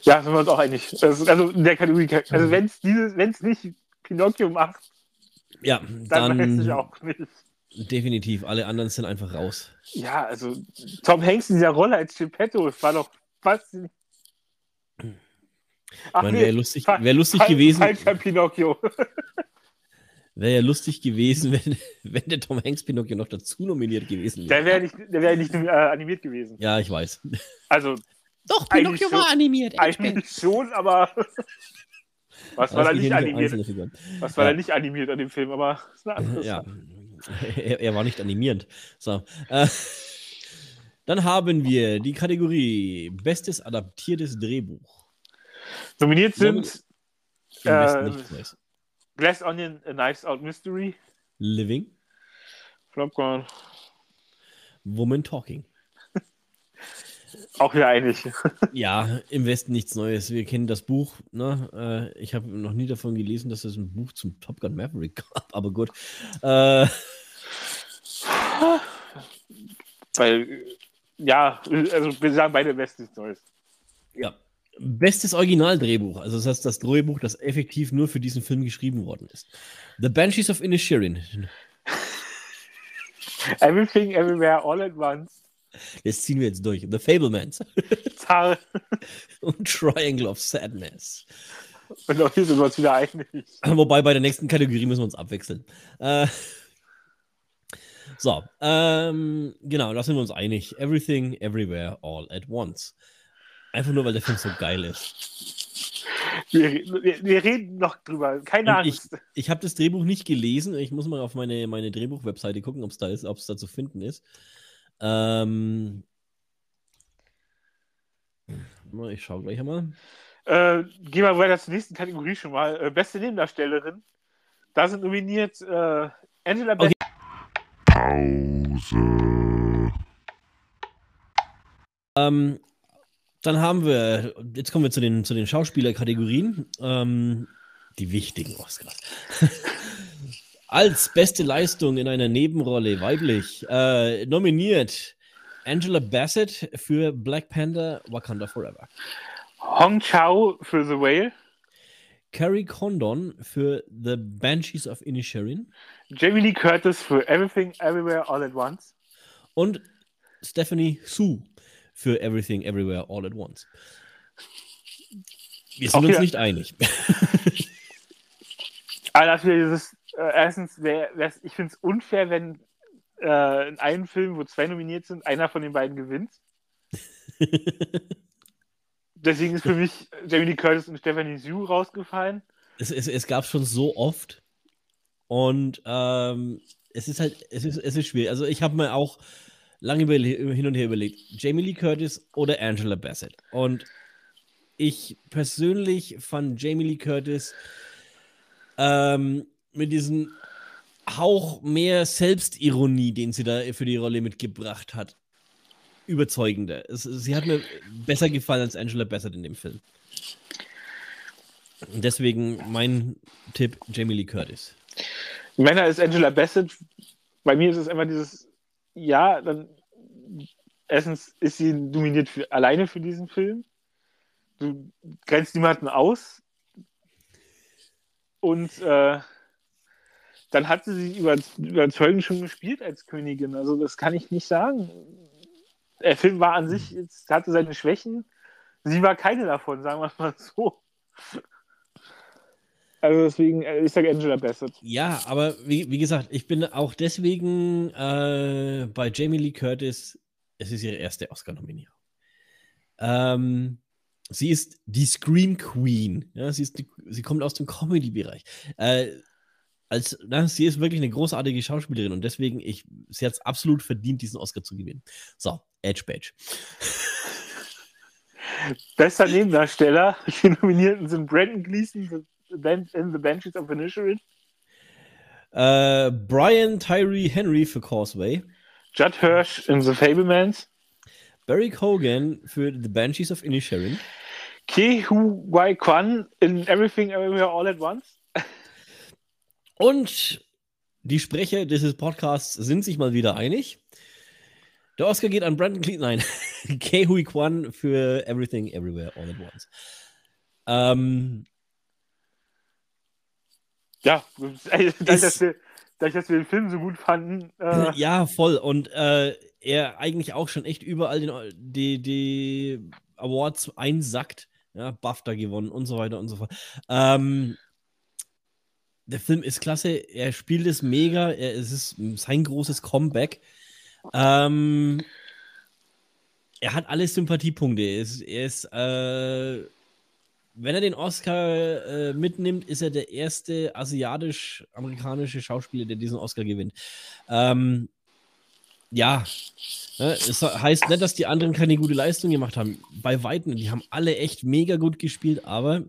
Ja, sind wir uns auch einig. Also in der Kategorie, also wenn es nicht Pinocchio macht, ja, dann, dann weiß ich auch nicht. Definitiv, alle anderen sind einfach raus. Ja, also Tom Hanks in dieser Rolle als Geppetto war doch fast Ach, meine, nee, wäre lustig, wär lustig gewesen. Falscher Pinocchio. Wäre ja lustig gewesen, wenn, wenn der Tom Hanks Pinocchio noch dazu nominiert gewesen wäre. Der wäre nicht, der wär nicht äh, animiert gewesen. Ja, ich weiß. Also. Doch, Pinocchio war animiert. Eigentlich schon, aber. Was war da nicht animiert? Was war ja. da nicht animiert an dem Film, aber ist eine andere Ja, er, er, war nicht animierend. So. Äh, Dann haben wir die Kategorie Bestes adaptiertes Drehbuch. Nominiert Nom- sind Äh. Glass Onion, A Knives Out Mystery, Living, Flopcorn, Woman Talking. auch wieder einig. Ja, im Westen nichts Neues. Wir kennen das Buch. Ne? Äh, ich habe noch nie davon gelesen, dass es ein Buch zum Top Gun Maverick gab, aber gut. Äh, Weil, ja, also wir sagen beide West nichts Neues. ja. Bestes Originaldrehbuch, also das heißt das Drehbuch, das effektiv nur für diesen Film geschrieben worden ist. The Banshees of Inisherin. Everything, Everywhere, All at Once. Das ziehen wir jetzt durch. The Fablemans und Triangle of Sadness. und auch hier sind wir uns wieder einig. Wobei bei der nächsten Kategorie müssen wir uns abwechseln. Äh, so, ähm, genau, da sind wir uns einig. Everything, Everywhere, All at Once. Einfach nur, weil der Film so geil ist. Wir, wir, wir reden noch drüber. Keine Und ich Angst. ich habe das Drehbuch nicht gelesen. Ich muss mal auf meine, meine Drehbuch-Webseite gucken, ob es da ist, ob es da zu finden ist. Ähm, mal, ich schaue gleich einmal. Äh, gehen wir weiter zur nächsten Kategorie schon mal. Äh, beste Nebendarstellerin. Da sind nominiert äh, Angela Okay. Pause. Ähm, dann haben wir, jetzt kommen wir zu den, zu den Schauspielerkategorien. Ähm, die wichtigen Oscars. Als beste Leistung in einer Nebenrolle weiblich äh, nominiert Angela Bassett für Black Panther Wakanda Forever. Hong Chao für The Whale. Carrie Condon für The Banshees of Inisherin Jamie Lee Curtis für Everything, Everywhere, All at Once. und Stephanie Su für Everything Everywhere All at Once. Wir sind Auch uns wieder- nicht einig. Aber das wäre dieses, äh, erstens, wär, wär's, ich finde es unfair, wenn äh, in einem Film, wo zwei nominiert sind, einer von den beiden gewinnt. Deswegen ist für mich Jamie Lee Curtis und Stephanie Sue rausgefallen. es, es, es gab schon so oft und ähm, es ist halt, es ist, es ist schwierig. Also ich habe mir auch lange hin und her überlegt, Jamie Lee Curtis oder Angela Bassett. Und ich persönlich fand Jamie Lee Curtis ähm, mit diesem Hauch mehr Selbstironie, den sie da für die Rolle mitgebracht hat, überzeugender. Es, sie hat mir besser gefallen als Angela Bassett in dem Film. Und Deswegen mein Tipp: Jamie Lee Curtis. Männer ist Angela Bassett. Bei mir ist es immer dieses, ja, dann erstens ist sie nominiert für, alleine für diesen Film. Du grenzt niemanden aus. Und äh, dann hat sie sich über, überzeugend schon gespielt als Königin. Also das kann ich nicht sagen. Der Film war an sich, jetzt hatte seine Schwächen. Sie war keine davon, sagen wir es mal so. Also deswegen, äh, ich sage Angela Bassett. Ja, aber wie, wie gesagt, ich bin auch deswegen äh, bei Jamie Lee Curtis. Es ist ihre erste Oscar-Nominierung. Ähm, sie ist die Scream Queen. Ja, sie, ist die, sie kommt aus dem Comedy-Bereich. Äh, als, na, sie ist wirklich eine großartige Schauspielerin und deswegen, ich, sie hat es absolut verdient, diesen Oscar zu gewinnen. So, Edge Badge. Bester Nebendarsteller. Die Nominierten sind Brandon Gleason in The Benches of Inisherin, Äh, Brian Tyree Henry für Causeway. Judd Hirsch in The Fablemans, Barry Cogan für The Banshees of Inisherin. Ke Hu Wai Kwan in Everything Everywhere All at Once. Und die Sprecher dieses Podcasts sind sich mal wieder einig. Der Oscar geht an Brandon Cle nein, Ke Hui Kwan für Everything Everywhere All at Once. Ähm, Ja, dadurch, dass wir, dadurch, dass wir den Film so gut fanden. Äh, ja, voll. Und äh, er eigentlich auch schon echt überall den, die, die Awards einsackt. Ja, BAFTA gewonnen und so weiter und so fort. Ähm, der Film ist klasse. Er spielt es mega. Er, es ist sein großes Comeback. Ähm, er hat alle Sympathiepunkte. Er ist, er ist äh, wenn er den Oscar äh, mitnimmt, ist er der erste asiatisch-amerikanische Schauspieler, der diesen Oscar gewinnt. Ähm, ja, ne, es heißt nicht, dass die anderen keine gute Leistung gemacht haben. Bei Weitem, die haben alle echt mega gut gespielt, aber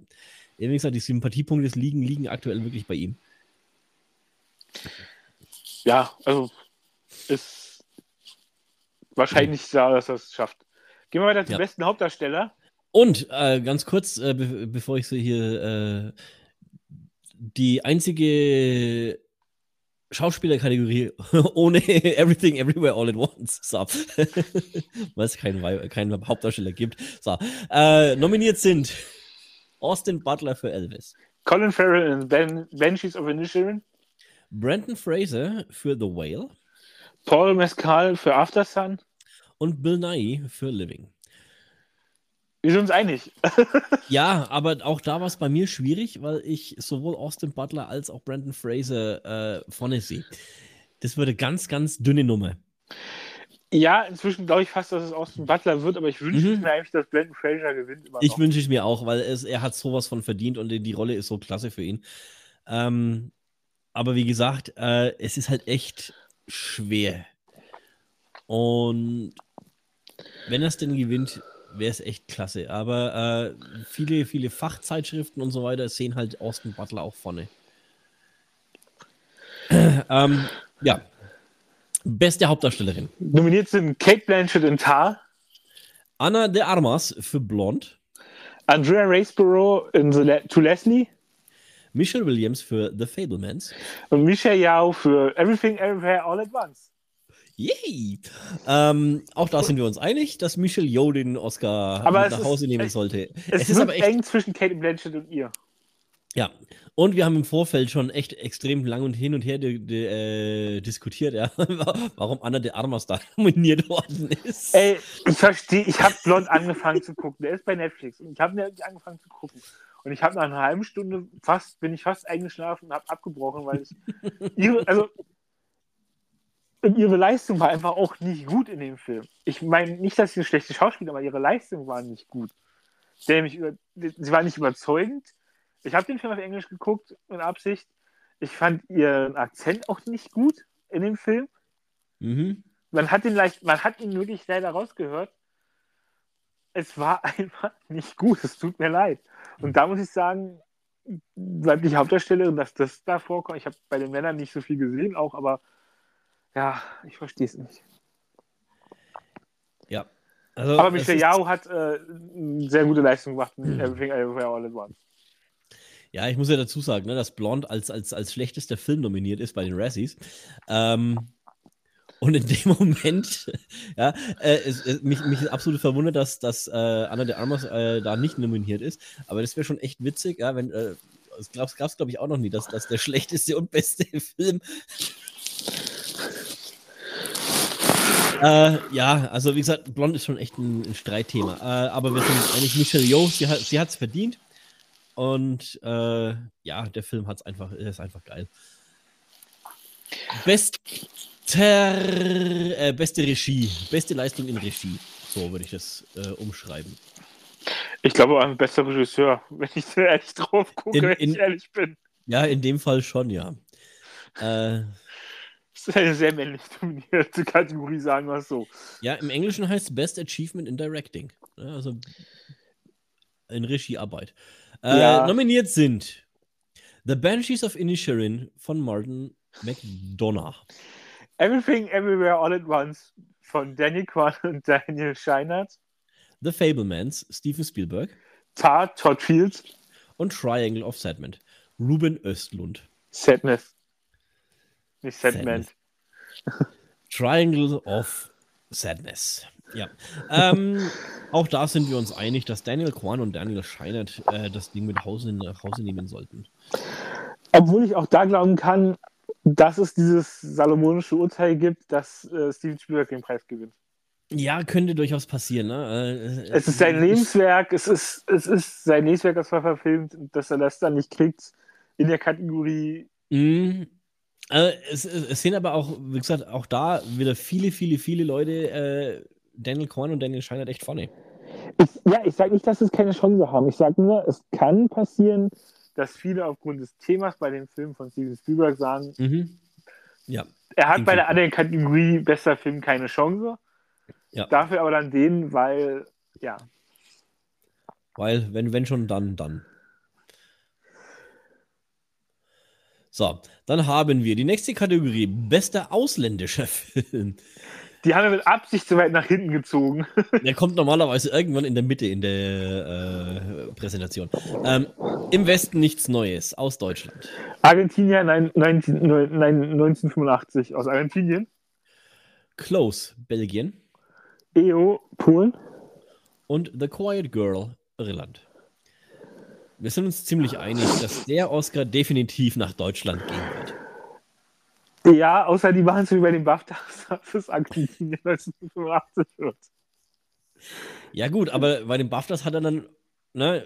wie gesagt, die Sympathiepunkte liegen, liegen aktuell wirklich bei ihm. Ja, also ist wahrscheinlich mhm. dass er es schafft. Gehen wir weiter zum ja. besten Hauptdarsteller. Und äh, ganz kurz, äh, be bevor ich so hier äh, die einzige Schauspielerkategorie ohne Everything Everywhere All at Once. So. Weil es keinen, keinen Hauptdarsteller gibt. So. Äh, nominiert sind Austin Butler für Elvis. Colin Farrell in ben Banshees of Inisherin. Brandon Fraser für The Whale. Paul Mescal für After Sun. Und Bill Nye für Living. Wir sind uns einig. ja, aber auch da war es bei mir schwierig, weil ich sowohl Austin Butler als auch Brandon Fraser äh, vorne sehe. Das würde ganz, ganz dünne Nummer. Ja, inzwischen glaube ich fast, dass es Austin Butler wird, aber ich wünsche mhm. mir eigentlich, dass Brandon Fraser gewinnt. ich wünsche es mir auch, weil es, er hat sowas von verdient und die, Rolle ist so klasse für ihn. Ähm, aber wie gesagt, äh, es ist halt echt schwer. Und wenn er es denn gewinnt, wäre es echt klasse. Aber äh, viele, viele Fachzeitschriften und so weiter sehen halt Austin Butler auch vorne. ähm, ja. Beste Hauptdarstellerin. Nominiert sind Kate Blanchett in Tar. Anna de Armas für Blond. Andrea Raceborough in The Le To Leslie. Michelle Williams für The Fablemans. Und Michelle Yao für Everything Everywhere All at Once. Yay! Ähm, auch da sind wir uns einig, dass Michelle Yeoh den Oscar aber nach Hause ist, nehmen sollte. Es, es ist aber echt eng zwischen Kate Blanchett und ihr. Ja, und wir haben im Vorfeld schon echt extrem lang und hin und her äh, diskutiert, ja, warum Anna de Armas da nominiert worden ist. Ey, ich verstehe, ich habe Blond angefangen zu gucken. Der ist bei Netflix und ich habe angefangen zu gucken. Und ich habe nach einer halben Stunde fast, bin ich fast eingeschlafen und habe abgebrochen, weil ich ihre, also ihre Leistung war einfach auch nicht gut in dem Film. Ich meine nicht, dass sie eine schlechte Schauspielerin, aber ihre Leistung war nicht gut. Über, sie war nicht überzeugend. Ich habe den Film auf Englisch geguckt in Absicht. Ich fand ihren Akzent auch nicht gut in dem Film. Mhm. Man hat ihn leicht, man hat ihn wirklich leider rausgehört. Es war einfach nicht gut. Es tut mir leid. Und da muss ich sagen, bleibt die Hauptdarstellerin, dass das da vorkommt. Ich habe bei den Männern nicht so viel gesehen, auch, aber ja, ich verstehe es nicht. Ja. Also, Aber Michel Yao hat äh, eine sehr gute Leistung gemacht in. Everything Everywhere All at Once. Ja, ich muss ja dazu sagen, ne, dass Blond als, als, als schlechtester Film nominiert ist bei den Razzies. Ähm, und in dem Moment, ja, äh, es, es, mich, mich absolut verwundert, dass, dass äh, Anna de Armas äh, da nicht nominiert ist. Aber das wäre schon echt witzig, ja, wenn, äh, es gab es, glaube ich, auch noch nie, dass, dass der schlechteste und beste Film äh, ja, also wie gesagt, Blond ist schon echt ein, ein Streitthema. Äh, aber wir sind eigentlich Michelle Yeoh, sie hat hat's verdient. Und äh, ja, der Film hat's einfach, ist einfach geil. Bester, äh, beste Regie, beste Leistung in Regie. So würde ich das äh, umschreiben. Ich glaube, ein bester Regisseur, wenn ich so ehrlich drauf gucke, in, wenn ich ehrlich bin. Ja, in dem Fall schon, ja. Äh, das ist eine sehr männlich dominierte Kategorie, sagen wir es so. Ja, im Englischen heißt es Best Achievement in Directing. Also in Regiearbeit. Äh, ja. Nominiert sind The Banshees of Inisherin von Martin McDonough. Everything Everywhere All at Once von Danny Kwan und Daniel Scheinert. The Fablemans, Steven Spielberg. Tar, Todd Fields. Und Triangle of Sadness, Ruben Östlund. Sadness. Nicht Sandman. Triangle of Sadness. Ja. Ähm, auch da sind wir uns einig, dass Daniel Kwan und Daniel Scheinert äh, das Ding mit Hause, nach Hause nehmen sollten. Obwohl ich auch da glauben kann, dass es dieses salomonische Urteil gibt, dass äh, Steven Spielberg den Preis gewinnt. Ja, könnte durchaus passieren. Ne? Äh, es ist sein Lebenswerk, es ist, es ist sein Lebenswerk, das er verfilmt, dass er das dann nicht kriegt in der Kategorie. Mm, also es, es, sind aber auch, wie gesagt, auch da wieder viele, viele, viele Leute, äh, Daniel Korn und Daniel Scheinert echt vorne. Ich, ja, ich sage nicht, dass es keine Chance haben. Ich sage nur, es kann passieren, dass viele aufgrund des Themas bei dem Film von Steven Spielberg sagen, mhm. ja. er hat bei der anderen Kategorie bester Film keine Chance. Ja. Dafür aber dann den, weil, ja. Weil, wenn, wenn schon, dann, dann. So, dann haben wir die nächste Kategorie: bester ausländischer Film. Die haben wir mit Absicht so weit nach hinten gezogen. Der kommt normalerweise irgendwann in der Mitte in der äh, Präsentation. Ähm, Im Westen nichts Neues aus Deutschland. Argentinier nein, 19, nein, 1985 aus Argentinien. Close, Belgien. EO, Polen. Und The Quiet Girl, Irland. Wir sind uns ziemlich einig, dass der Oscar definitiv nach Deutschland gehen wird. Ja, außer die machen es wie bei den BAFTAs, dass es Argentinien 1985 wird. Ja, gut, aber bei den BAFTAs hat er dann ne,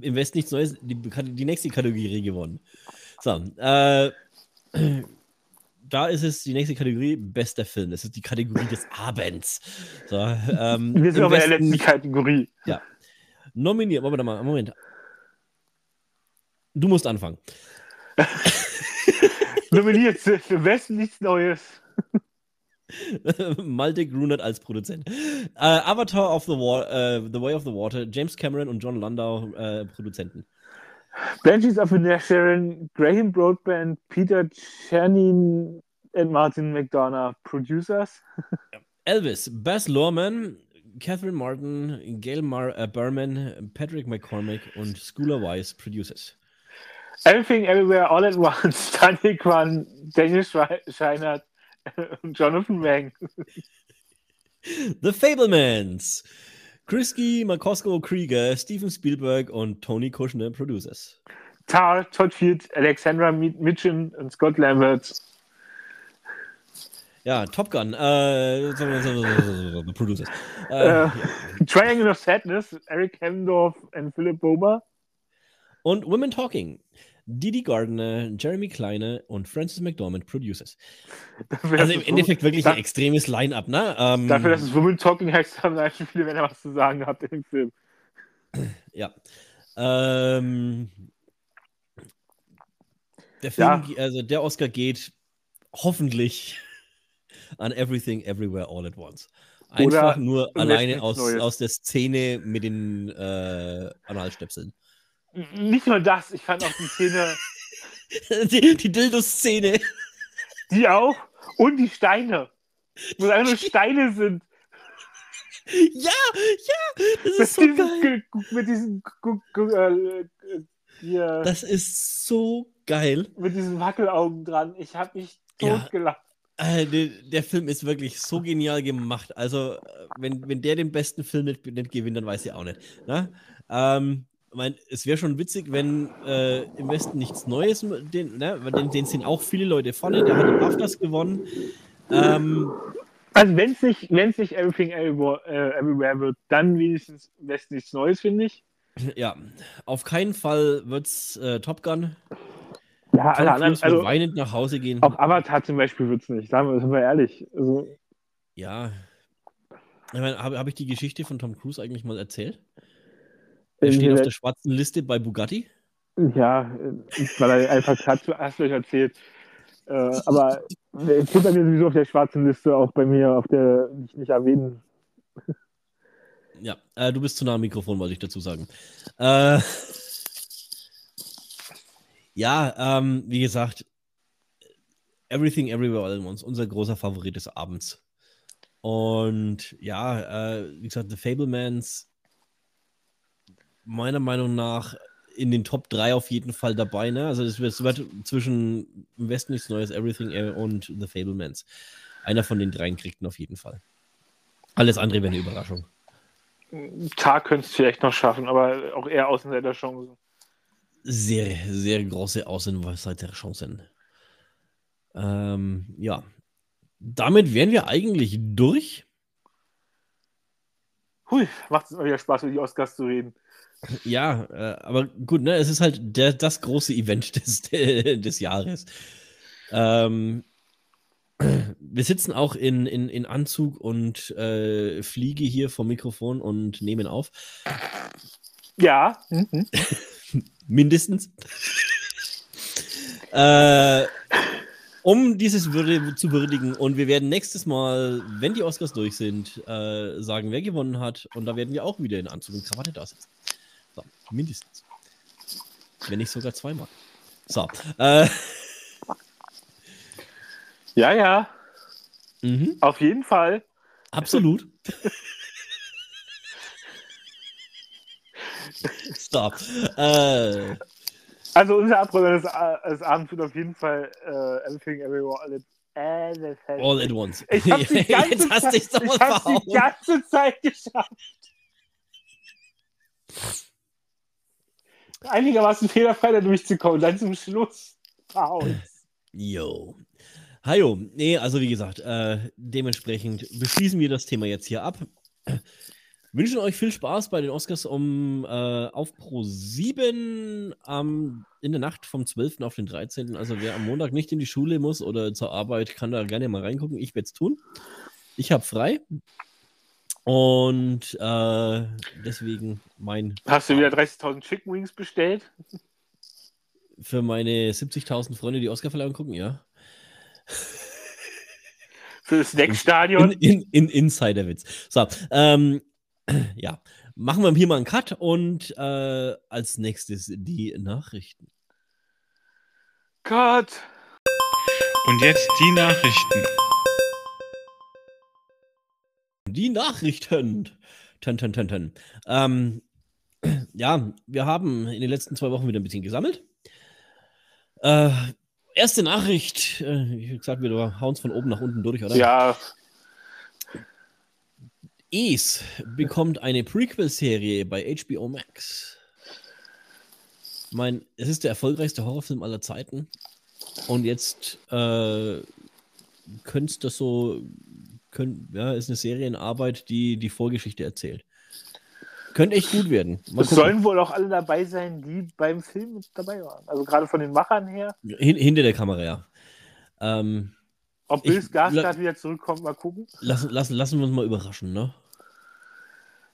im Westen nichts Neues die, die nächste Kategorie gewonnen. So, äh, da ist es die nächste Kategorie bester Film. Das ist die Kategorie des Abends. So, ähm, Wir sind aber in der letzten Kategorie. Ja. Nominiert, warte mal, Moment. Du musst anfangen. Nominiert für Westen nichts Neues. Malte Grunert als Produzent. Uh, Avatar of the, War, uh, the Way of the Water, James Cameron und John Landau uh, Produzenten. Banshees of Sharon, Graham Broadband, Peter Chernin und Martin McDonough Producers. Elvis, Baz Luhrmann, Catherine Martin, Gail Mar Berman, Patrick McCormick und Schooler Wise Producers. Everything Everywhere All at Once, Daniel Kwan, Daniel Scheinert und Jonathan Wang. The Fablemans. Krisky, Makosko Krieger, Steven Spielberg und Tony Kushner Producers. Tar, Todd Field, Alexandra Mitchin und Scott Lambert. Ja, Top Gun, äh, Producers. Äh, uh, ja. Triangle of Sadness, Eric Hemdorf und Philip Bober. Und Women Talking, Didi Gardner, Jeremy Kleine und Francis McDormand Producers. Dafür, also im Endeffekt wirklich ein extremes Line-Up, ne? Ähm, dafür, dass es Women Talking heißt, haben eigentlich viele Männer was zu sagen gehabt in dem Film. Ja. Ähm, der Film, ja. also der Oscar geht hoffentlich an Everything Everywhere All at Once. Einfach Oder nur alleine aus, aus der Szene mit den äh, Analstöpseln. Nicht nur das, ich fand auch die Szene. die, die Dildo-Szene. Die auch. Und die Steine. Wo es einfach nur Steine sind. Ja, ja, das ist mit so geil. Mit diesem. Äh, hier, das ist so geil. Mit diesen Wackelaugen dran. Ich habe mich totgelacht. Ja. Äh, der, der, Film ist wirklich so genial gemacht. Also, wenn, wenn der den besten Film nicht, nicht gewinnt, dann weiß ich auch nicht. Ne? Ähm, mein, es wäre schon witzig, wenn äh, im Westen nichts Neues, den, ne, den, den sind auch viele Leute vorne, der hat den BAFTAs gewonnen. Ähm, also wenn es nicht, wenn's nicht Everything Everywhere, äh, Everywhere wird, dann wenigstens im Westen nichts Neues, finde ich. Ja, auf keinen Fall wird es äh, Top Gun. Ja, alle anderen, also weinend nach Hause gehen. Auf Avatar zum Beispiel wird es nicht, sagen wir, sind wir ehrlich. Also, ja. Ich meine, habe hab ich die Geschichte von Tom Cruise eigentlich mal erzählt? Er steht auf der schwarzen Liste bei Bugatti. Ja, weil er einfach hat, hast du euch erzählt. Äh, aber er steht bei mir sowieso auf der schwarzen Liste, auch bei mir auf der ich nicht erwähnen. Ja, äh, du bist zu nah am Mikrofon, wollte ich dazu sagen. Äh, ja, ähm, wie gesagt, Everything Everywhere All at Once, unser großer Favorit des Abends. Und ja, äh, wie gesagt, The Fablemans meiner Meinung nach in den Top 3 auf jeden Fall dabei. Ne? Also es wird zwischen im Westen nichts Neues, Everything und The Fablemans. Einer von den dreien kriegt ihn auf jeden Fall. Alles andere wäre eine Überraschung. Tag könnte es vielleicht noch schaffen, aber auch eher Außenseiterchancen. Sehr, sehr große Außenseiterchancen. Ähm, ja. Damit wären wir eigentlich durch. Hui, macht es immer wieder Spaß, über die Oscars zu reden. Ja, äh, aber gut, ne, es ist halt der, das große Event des, des Jahres. Ähm, wir sitzen auch in, in, in Anzug und äh, fliege hier vom Mikrofon und nehmen auf. Ja. Mhm. Mindestens. äh, um dieses Würde zu würdigen. Und wir werden nächstes Mal, wenn die Oscars durch sind, äh, sagen, wer gewonnen hat. Und da werden wir auch wieder in Anzug und Krawatte da sitzen. So, mindestens. Wenn nicht sogar zweimal. So. Äh, Ja, ja, mhm, auf jeden Fall. absolut. Stop. Äh, Also unser Abräumer des, A- des Abends wird auf jeden Fall äh, Everything Everywhere All at, all all at once. Ich hab's die ganze Jetzt hast Zeit, ich hab's die ganze Zeit geschafft. Einigermaßen fehlerfrei da durchzukommen, dann zum Schluss. Jo. Hajo, nee, also wie gesagt, äh, dementsprechend beschließen wir das Thema jetzt hier ab. Wünschen euch viel Spaß bei den Oscars um äh, auf Pro 7 ähm, in der Nacht vom 12. auf den 13. Also wer am Montag nicht in die Schule muss oder zur Arbeit, kann da gerne mal reingucken. Ich werde es tun. Ich habe frei. Und äh, deswegen mein Hast du wieder 30.000 Chicken Wings bestellt? für meine 70.000 Freunde die Oscarverleihung gucken, ja. Für das In, Snackstadion? in, in Insiderwitz. So, ähm, ja. Machen wir hier mal einen Cut und äh, als nächstes die Nachrichten. Gott. Und jetzt die Nachrichten. Die Nachrichten. Tön, tön, tön, tön. Ähm, ja, wir haben in den letzten zwei Wochen wieder ein bisschen gesammelt. Äh, erste Nachricht, äh, wie gesagt, wir hauen es von oben nach unten durch, oder? Ja, Es bekommt eine Prequel-Serie bei HBO Max. Ich meine, es ist der erfolgreichste Horrorfilm aller Zeiten. Und jetzt äh, könnte das so, könnt, ja, ist eine Serienarbeit, die die Vorgeschichte erzählt. Könnte echt gut werden. Es sollen wohl auch alle dabei sein, die beim Film mit dabei waren. Also gerade von den Machern her. Hin, hinter der Kamera, ja. Ähm, Ob Bill Skarsgård wieder zurückkommt, mal gucken. lassen, lassen, lassen wir uns mal überraschen, ne?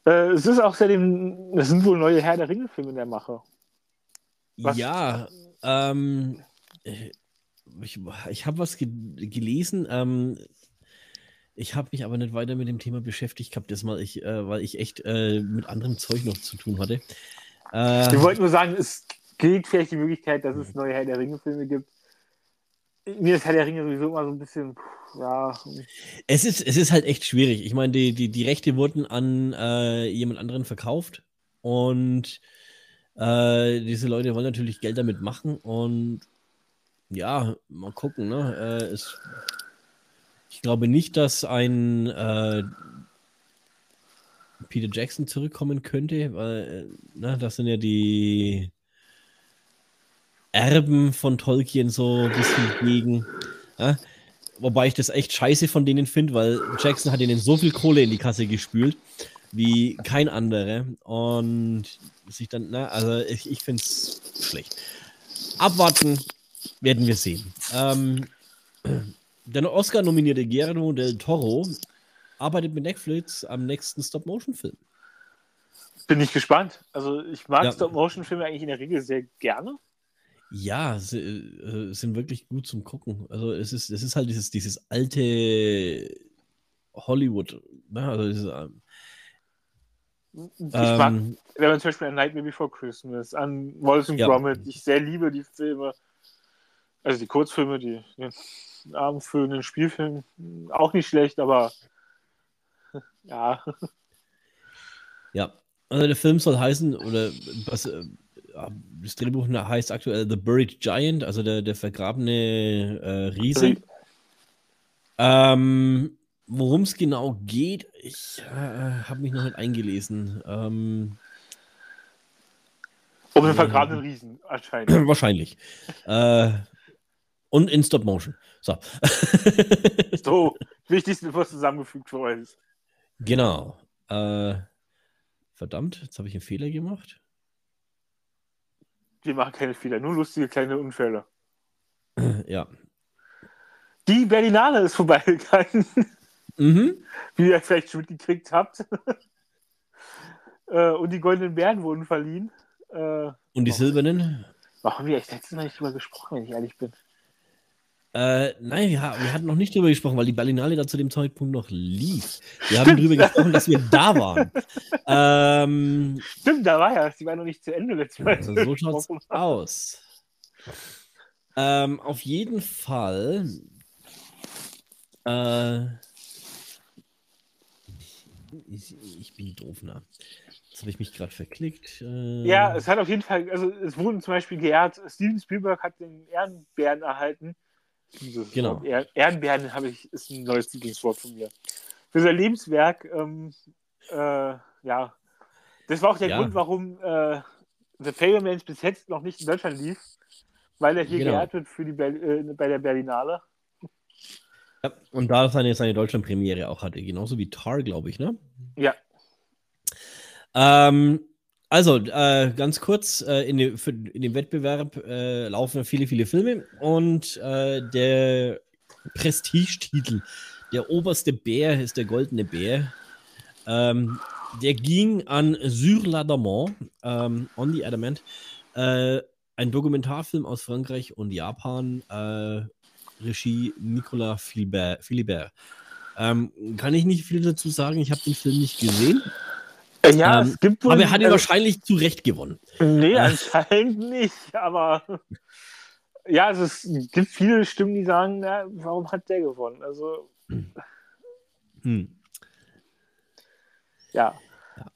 Äh, es ist auch seitdem, es sind wohl neue Herr der Ringe-Filme in der Mache. Was- Ja, ähm, äh, ich, ich habe was ge gelesen. Ähm, ich habe mich aber nicht weiter mit dem Thema beschäftigt gehabt, das mal ich, äh, weil ich echt äh, mit anderem Zeug noch zu tun hatte. Äh, Wir wollten nur sagen, es gilt vielleicht die Möglichkeit, dass es neue Herr der Ringe-Filme gibt. Mir ist Herr der Ringe sowieso immer so ein bisschen, ja, es, ist, es ist halt echt schwierig. Ich meine, die, die, die Rechte wurden an äh, jemand anderen verkauft und äh, diese Leute wollen natürlich Geld damit machen und ja, mal gucken. Ne? Äh, es, ich glaube nicht, dass ein äh, Peter Jackson zurückkommen könnte, weil äh, ne, das sind ja die Erben von Tolkien so ein bisschen gegen. Ja? Wobei ich das echt scheiße von denen finde, weil Jackson hat ihnen so viel Kohle in die Kasse gespült wie kein anderer. Und sich dann, na, also ich, ich finde es schlecht. Abwarten werden wir sehen. Ähm, der Oscar-nominierte Guillermo del Toro arbeitet mit Netflix am nächsten Stop-Motion-Film. bin ich gespannt. Also ich mag Ja. Stop-Motion-Filme eigentlich in der Regel sehr gerne. Ja, sie, äh, sind wirklich gut zum Gucken. Also es ist, es ist halt dieses, dieses alte Hollywood. Ne? Also dieses, ähm, Ich mag, ähm, wenn man zum Beispiel an Nightmare Before Christmas, an Wallace and Ja. Gromit, ich sehr liebe die Filme, also die Kurzfilme, die, die abendfüllenden Spielfilme, auch nicht schlecht, aber ja, Ja, also der Film soll heißen, oder was, äh, das Drehbuch heißt aktuell The Buried Giant, also der, der vergrabene äh, Riese. Ähm, Worum es genau geht, ich äh, habe mich noch nicht eingelesen. Ähm, um den vergrabenen Riesen anscheinend. wahrscheinlich. äh, und in Stop Motion. So. So, wichtigste was zusammengefügt für euch. genau. Äh, verdammt, jetzt habe ich einen Fehler gemacht. Wir machen keine Fehler, nur lustige kleine Unfälle. ja. Die Berlinale ist vorbeigegangen, Mhm. wie ihr vielleicht schon mitgekriegt habt. Äh, Und die goldenen Bären wurden verliehen. Äh, Und die Silbernen? Warum haben wir echt letztes Mal nicht drüber gesprochen, wenn ich ehrlich bin? Äh, nein, wir, wir, hatten noch nicht drüber gesprochen, weil die Berlinale da zu dem Zeitpunkt noch lief. Wir haben drüber gesprochen, dass wir da waren. Ähm, Stimmt, da war ja. Die war noch nicht zu Ende letztes Mal. Also so schaut's aus. Ähm, auf jeden Fall. Äh, ich, ich, bin doof, ne? Jetzt habe ich mich gerade verklickt. Äh, ja, es hat auf jeden Fall, also es wurden zum Beispiel geehrt, Steven Spielberg hat den Ehrenbären erhalten genau. Ehrenbären habe ich, ist ein neues Lieblingswort von mir. Für sein Lebenswerk, ähm, äh, ja, das war auch der ja. Grund, warum äh, The Fablemans bis jetzt noch nicht in Deutschland lief, weil er hier genau. geehrt wird für die Ber äh, bei der Berlinale. Ja, und da seine, seine Deutschland-Premiere auch hatte, genauso wie Tar, glaube ich, ne? Ja. Ähm, also, äh, ganz kurz, äh, in, dem, für, in, dem, Wettbewerb äh, laufen viele, viele Filme und äh, der Prestigetitel, der oberste Bär ist der goldene Bär. Ähm, der ging an Sur l'Adamant, ähm, On the Adamant, äh, ein Dokumentarfilm aus Frankreich und Japan, äh, Regie Nicolas Philibert. Philibert. Ähm, kann ich nicht viel dazu sagen, ich habe den Film nicht gesehen. Ja, ähm, es gibt wohl, aber er hat ihn äh, wahrscheinlich zu Recht gewonnen. Nee, äh. anscheinend nicht. Aber ja, also es gibt viele Stimmen, die sagen, na, warum hat der gewonnen? Also. Hm. Ja.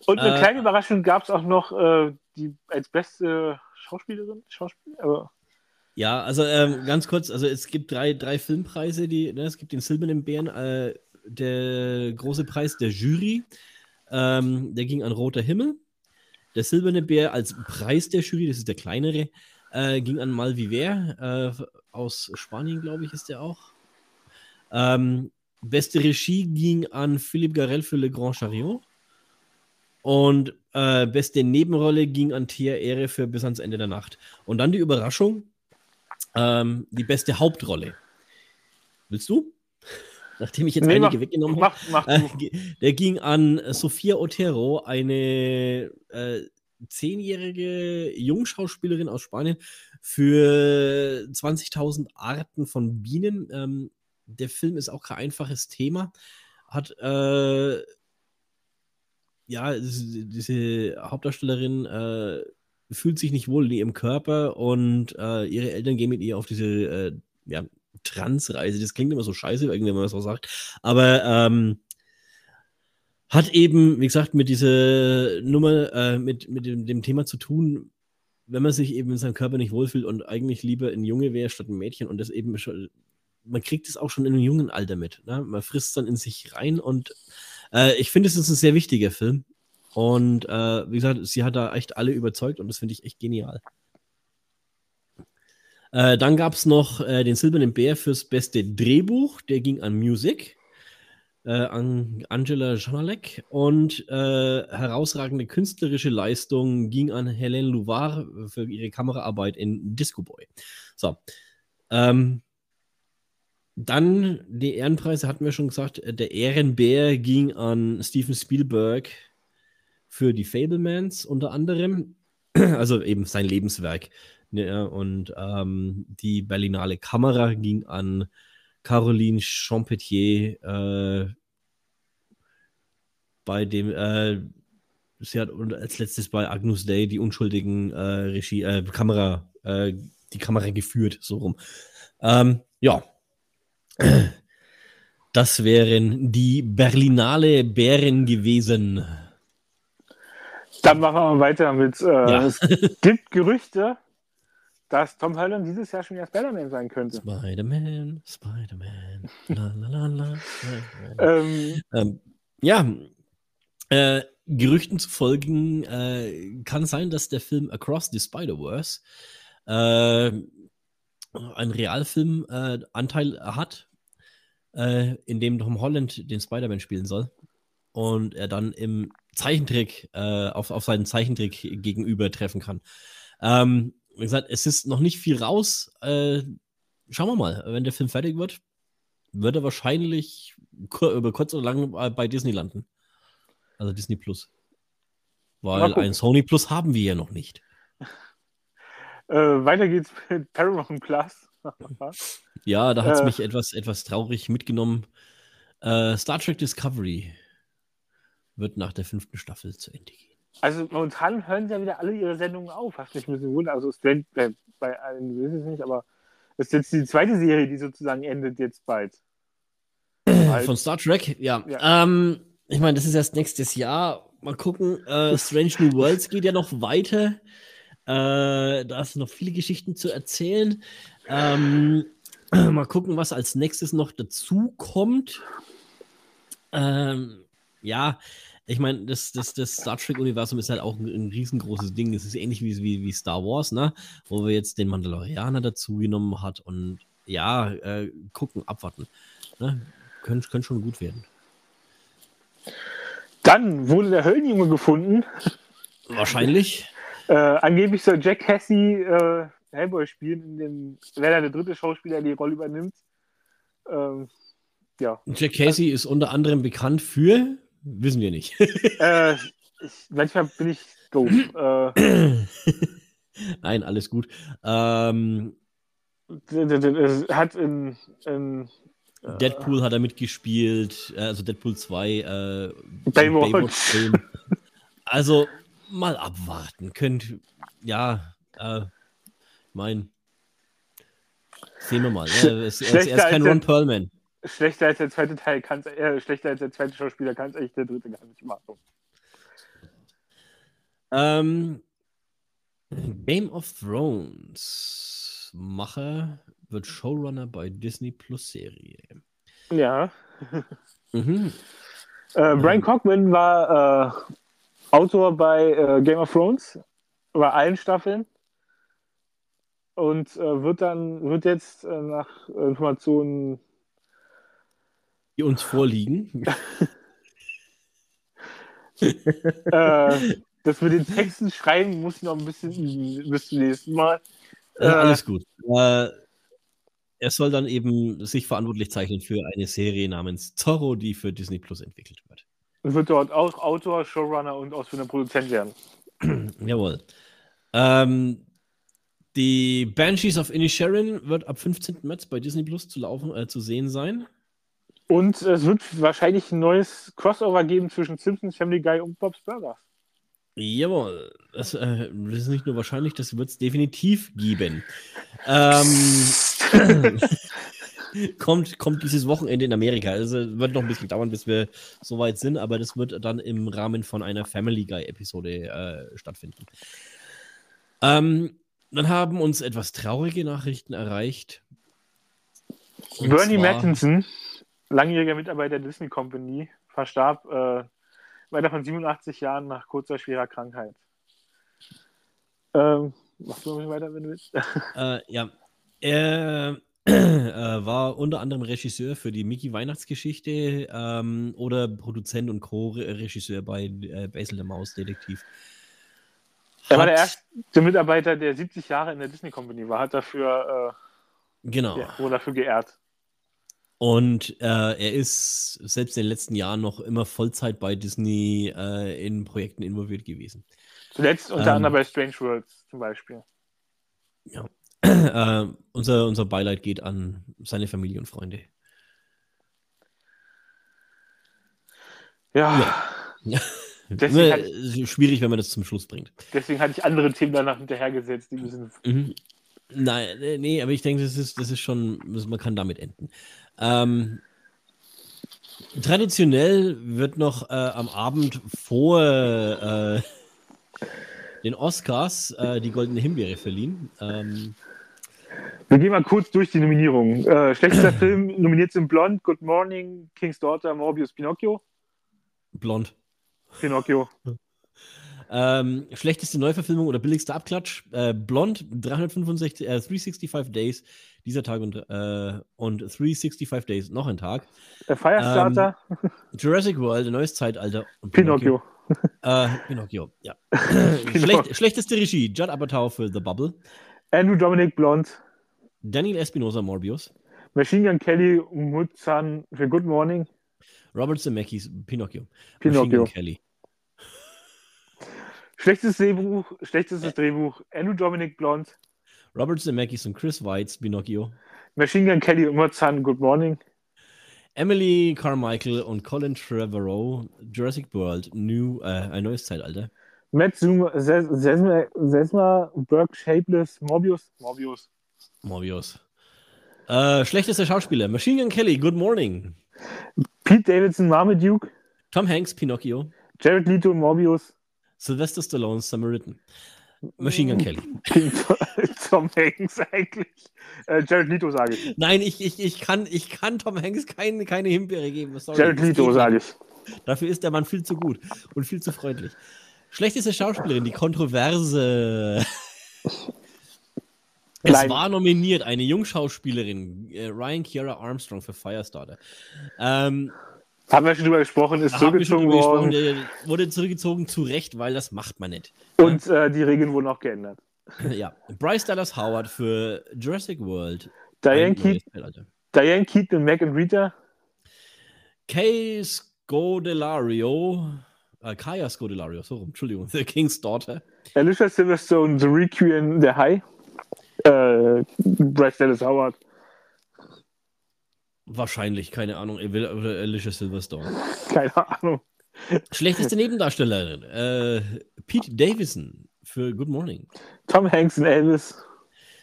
Und eine äh, kleine Überraschung gab es auch noch äh, die als beste Schauspielerin. Schauspiel, ja, also ähm, ganz kurz, also es gibt drei, drei Filmpreise, die, ne, es gibt den Silbernen Bären, äh, der große Preis der Jury, ähm, der ging an Roter Himmel. Der Silberne Bär als Preis der Jury, das ist der kleinere, äh, ging an Malviver äh, aus Spanien, glaube ich, ist der auch. Ähm, beste Regie ging an Philippe Garel für Le Grand Chariot. Und äh, beste Nebenrolle ging an Thea Ehre für Bis ans Ende der Nacht. Und dann die Überraschung: ähm, die beste Hauptrolle. Willst du? Nachdem ich jetzt nee, einige mach, weggenommen habe. Äh, der ging an Sophia Otero, eine äh, zehnjährige Jungschauspielerin aus Spanien für 20.000 Arten von Bienen. Ähm, der Film ist auch kein einfaches Thema. Hat äh, ja, diese Hauptdarstellerin äh, fühlt sich nicht wohl in ihrem Körper und äh, ihre Eltern gehen mit ihr auf diese äh, ja, Transreise. Das klingt immer so scheiße, wenn man das so sagt. Aber ähm, hat eben, wie gesagt, mit dieser Nummer, äh, mit, mit dem, dem, Thema zu tun, wenn man sich eben in seinem Körper nicht wohlfühlt und eigentlich lieber ein Junge wäre statt ein Mädchen und das eben schon, man kriegt es auch schon in einem jungen Alter mit. Ne? Man frisst dann in sich rein und äh, ich finde, es ist ein sehr wichtiger Film. Und äh, wie gesagt, sie hat da echt alle überzeugt und das finde ich echt genial. Äh, dann gab es noch äh, den Silbernen Bär fürs beste Drehbuch, der ging an Music, äh, an Angela Janalek und äh, herausragende künstlerische Leistung ging an Helene Louvard für ihre Kameraarbeit in Disco Boy. So. Ähm, dann die Ehrenpreise hatten wir schon gesagt. Der Ehrenbär ging an Steven Spielberg für die Fablemans unter anderem. Also eben sein Lebenswerk. Ja, und ähm, die Berlinale Kamera ging an Caroline Champetier äh, bei dem, äh, sie hat als letztes bei Agnus Day die unschuldigen äh, Regie, äh, Kamera, äh, die Kamera geführt, so rum. Ähm, ja. Das wären die Berlinale Bären gewesen. Dann machen wir weiter mit. Äh, ja. Es gibt Gerüchte, dass Tom Holland dieses Jahr schon wieder Spider-Man sein könnte. Spider-Man, Spider-Man, la la la la. ähm, ähm, ja, äh, Gerüchten zu folgen äh, kann sein, dass der Film Across the Spider-Verse äh, einen Realfilm-Anteil hat, äh, in dem Tom Holland den Spider-Man spielen soll und er dann im Zeichentrick äh, auf, auf seinen Zeichentrick gegenüber treffen kann. Ähm, wie gesagt, es ist noch nicht viel raus. Äh, schauen wir mal, wenn der Film fertig wird, wird er wahrscheinlich über kurz oder lang bei Disney landen. Also Disney Plus. Weil ein Sony Plus haben wir ja noch nicht. Äh, weiter geht's mit Paramount Plus. Ja, da hat es Äh. mich etwas, etwas traurig mitgenommen. Äh, Star Trek Discovery wird nach der fünften Staffel zu Ende gehen. Also momentan hören sie ja wieder alle ihre Sendungen auf, was mich ein bisschen wundert. Also Strange, äh, bei allen weiß ich nicht, aber es ist jetzt die zweite Serie, die sozusagen endet jetzt bald. Von Star Trek, ja. Ja. Ähm, ich meine, das ist erst nächstes Jahr. Mal gucken. Äh, Strange New Worlds geht ja noch weiter. Äh, da sind noch viele Geschichten zu erzählen. Ähm, mal gucken, was als nächstes noch dazu kommt. Ähm, ja, ich meine, das, das, das Star Trek-Universum ist halt auch ein, ein riesengroßes Ding. Es ist ähnlich wie, wie, wie Star Wars, ne? Wo wir jetzt den Mandalorianer dazu genommen hat und ja, äh, gucken, abwarten. Ne? Könnte könnt schon gut werden. Dann wurde der Höllenjunge gefunden. Wahrscheinlich. Äh, angeblich soll Jack Cassie äh, Hellboy spielen, in dem, wer da der dritte Schauspieler die Rolle übernimmt. Ähm, ja. Jack Casey ist unter anderem bekannt für, wissen wir nicht. äh, manchmal bin ich doof. Äh, Nein, alles gut. Ähm, d- hat in, in äh, Deadpool hat er mitgespielt, äh, also Deadpool 2, äh, Baywatch. Baywatch-Film. also mal abwarten. Könnt, ja, äh, mein. Sehen wir mal. Sch- Er ist, er ist, er ist kein Ron Perlman. Schlechter als der zweite Teil kann's, äh, schlechter als der zweite Schauspieler kann es echt der dritte gar nicht machen. Ähm, Game of Thrones Macher wird Showrunner bei Disney Plus Serie. Ja. Mhm. Äh, Brian Cockman war äh, Autor bei äh, Game of Thrones, bei allen Staffeln. Und äh, wird dann, wird jetzt äh, nach Informationen, Die uns vorliegen. äh, das mit den Texten schreiben, muss ich noch ein bisschen üben bis zum nächsten Mal. Äh, alles gut. Äh, er soll dann eben sich verantwortlich zeichnen für eine Serie namens Zorro, die für Disney Plus entwickelt wird. Und wird dort auch Autor, Showrunner und ausführender Produzent werden. Jawohl. Ähm, die Banshees of Inisherin wird ab 15. März bei Disney Plus zu, laufen, äh, zu sehen sein. Und es wird wahrscheinlich ein neues Crossover geben zwischen Simpsons, Family Guy und Bob's Burgers. Jawohl. Das, äh, das ist nicht nur wahrscheinlich, das wird es definitiv geben. Ähm, kommt, kommt dieses Wochenende in Amerika. Also wird noch ein bisschen dauern, bis wir so weit sind, aber das wird dann im Rahmen von einer Family Guy-Episode äh, stattfinden. Ähm, dann haben uns etwas traurige Nachrichten erreicht. Und Bernie Mattinson, langjähriger Mitarbeiter der Disney Company, verstarb äh, weiter von 87 Jahren nach kurzer, schwerer Krankheit. Ähm, machst du noch weiter, wenn du willst? Äh, ja. Er äh, war unter anderem Regisseur für die Mickey Weihnachtsgeschichte ähm, oder Produzent und Co-Regisseur bei äh, Basil der Maus Detektiv. Er war der erste Mitarbeiter, der 70 Jahre in der Disney Company war, hat dafür, Genau. äh, ja, wurde dafür geehrt. Und äh, er ist selbst in den letzten Jahren noch immer Vollzeit bei Disney äh, in Projekten involviert gewesen. Zuletzt unter Ähm. anderem bei Strange Worlds zum Beispiel. Ja. äh, unser, unser Beileid geht an seine Familie und Freunde. Ja, Ja. Deswegen schwierig, wenn man das zum Schluss bringt. deswegen hatte ich andere Themen danach hinterhergesetzt, die müssen. Mhm. Nein, äh, nee, aber ich denke, das ist, das ist schon, man kann damit enden. Ähm, traditionell wird noch äh, am Abend vor äh, den Oscars äh, die Goldene Himbeere verliehen. Ähm, Wir gehen mal kurz durch die Nominierungen. Äh, schlechtester Film nominiert sind Blond, Good Morning, King's Daughter, Morbius, Pinocchio. blond. Pinocchio. Ähm, schlechteste Neuverfilmung oder billigster Abklatsch? Äh, Blond, 365, äh, 365 Days, dieser Tag und, äh, und 365 Days, noch ein Tag. Der Firestarter, Jurassic World, ein neues Zeitalter. Und Pinocchio. Äh, Pinocchio, ja. Pinocchio. Schlecht, schlechteste Regie, Judd Apatow für The Bubble. Andrew Dominic Blond, Daniel Espinosa, Morbius. Machine Gun Kelly Muzan für Good Morning. Robert Zemeckis, Pinocchio. Pinocchio. Machine Gun Kelly. Schlechtes Drehbuch, schlechtestes Drehbuch, Andrew Dominic Blond. Robert Zemeckis und Chris Weitz, Pinocchio. Machine Gun Kelly und Mozan, Good Morning. Emily Carmichael und Colin Trevorrow, Jurassic World, New, äh, ein neues Zeitalter. Matt Zuma, Ses- Sesma, Sesma, Burke, Shapeless, Morbius, Morbius. Morbius. Äh, schlechtester Schauspieler, Machine Gun Kelly, Good Morning. Pete Davidson, Marmaduke, Tom Hanks, Pinocchio. Jared Leto, Morbius. Sylvester Stallone, Samaritan. Machine Gun Kelly. Tom Hanks eigentlich. Äh, Jared Leto sage ich. Nein, ich, ich, ich, kann, ich kann Tom Hanks keine, keine Himbeere geben. Sorry, Jared Leto sage ich. Dafür ist der Mann viel zu gut und viel zu freundlich. Schlechteste Schauspielerin, die Kontroverse. Es Klein. war nominiert eine Jungschauspielerin, äh, Ryan Kiara Armstrong für Firestarter. Ähm, Haben wir schon drüber gesprochen, ist schon zurückgezogen gesprochen, worden. der wurde zurückgezogen, zu Recht, weil das macht man nicht. Und äh, die Regeln wurden auch geändert. ja. Bryce Dallas Howard für Jurassic World. Diane, Keat. Diane Keaton und Mac and Rita. Kay Scodelario, äh, Kaya Scodelario, so rum, Entschuldigung, The King's Daughter. Alicia Silverstone, The Requiem, der High. Äh, Bryce Dallas Howard. Wahrscheinlich, keine Ahnung, Alicia Silverstone. Keine Ahnung. Schlechteste Nebendarstellerin, äh, Pete Davison für Good Morning. Tom Hanks in Elvis.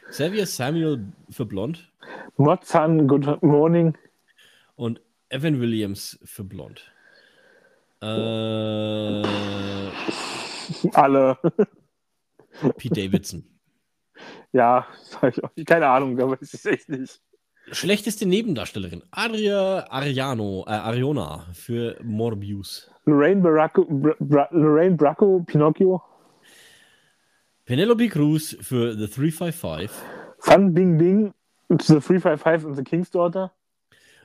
Xavier Samuel für Blond Mozan, Good Morning. und Evan Williams für Blond. Äh, Alle. Pete Davidson. Ja, ich keine Ahnung, aber es ist echt nicht. Schlechteste Nebendarstellerin, Aria Ariano, äh, Ariona für Morbius. Lorraine Baracco, Bra Bra Lorraine Bracco, Pinocchio. Penelope Cruz für The 355. Fan Bing Bing, The 355 und The King's Daughter.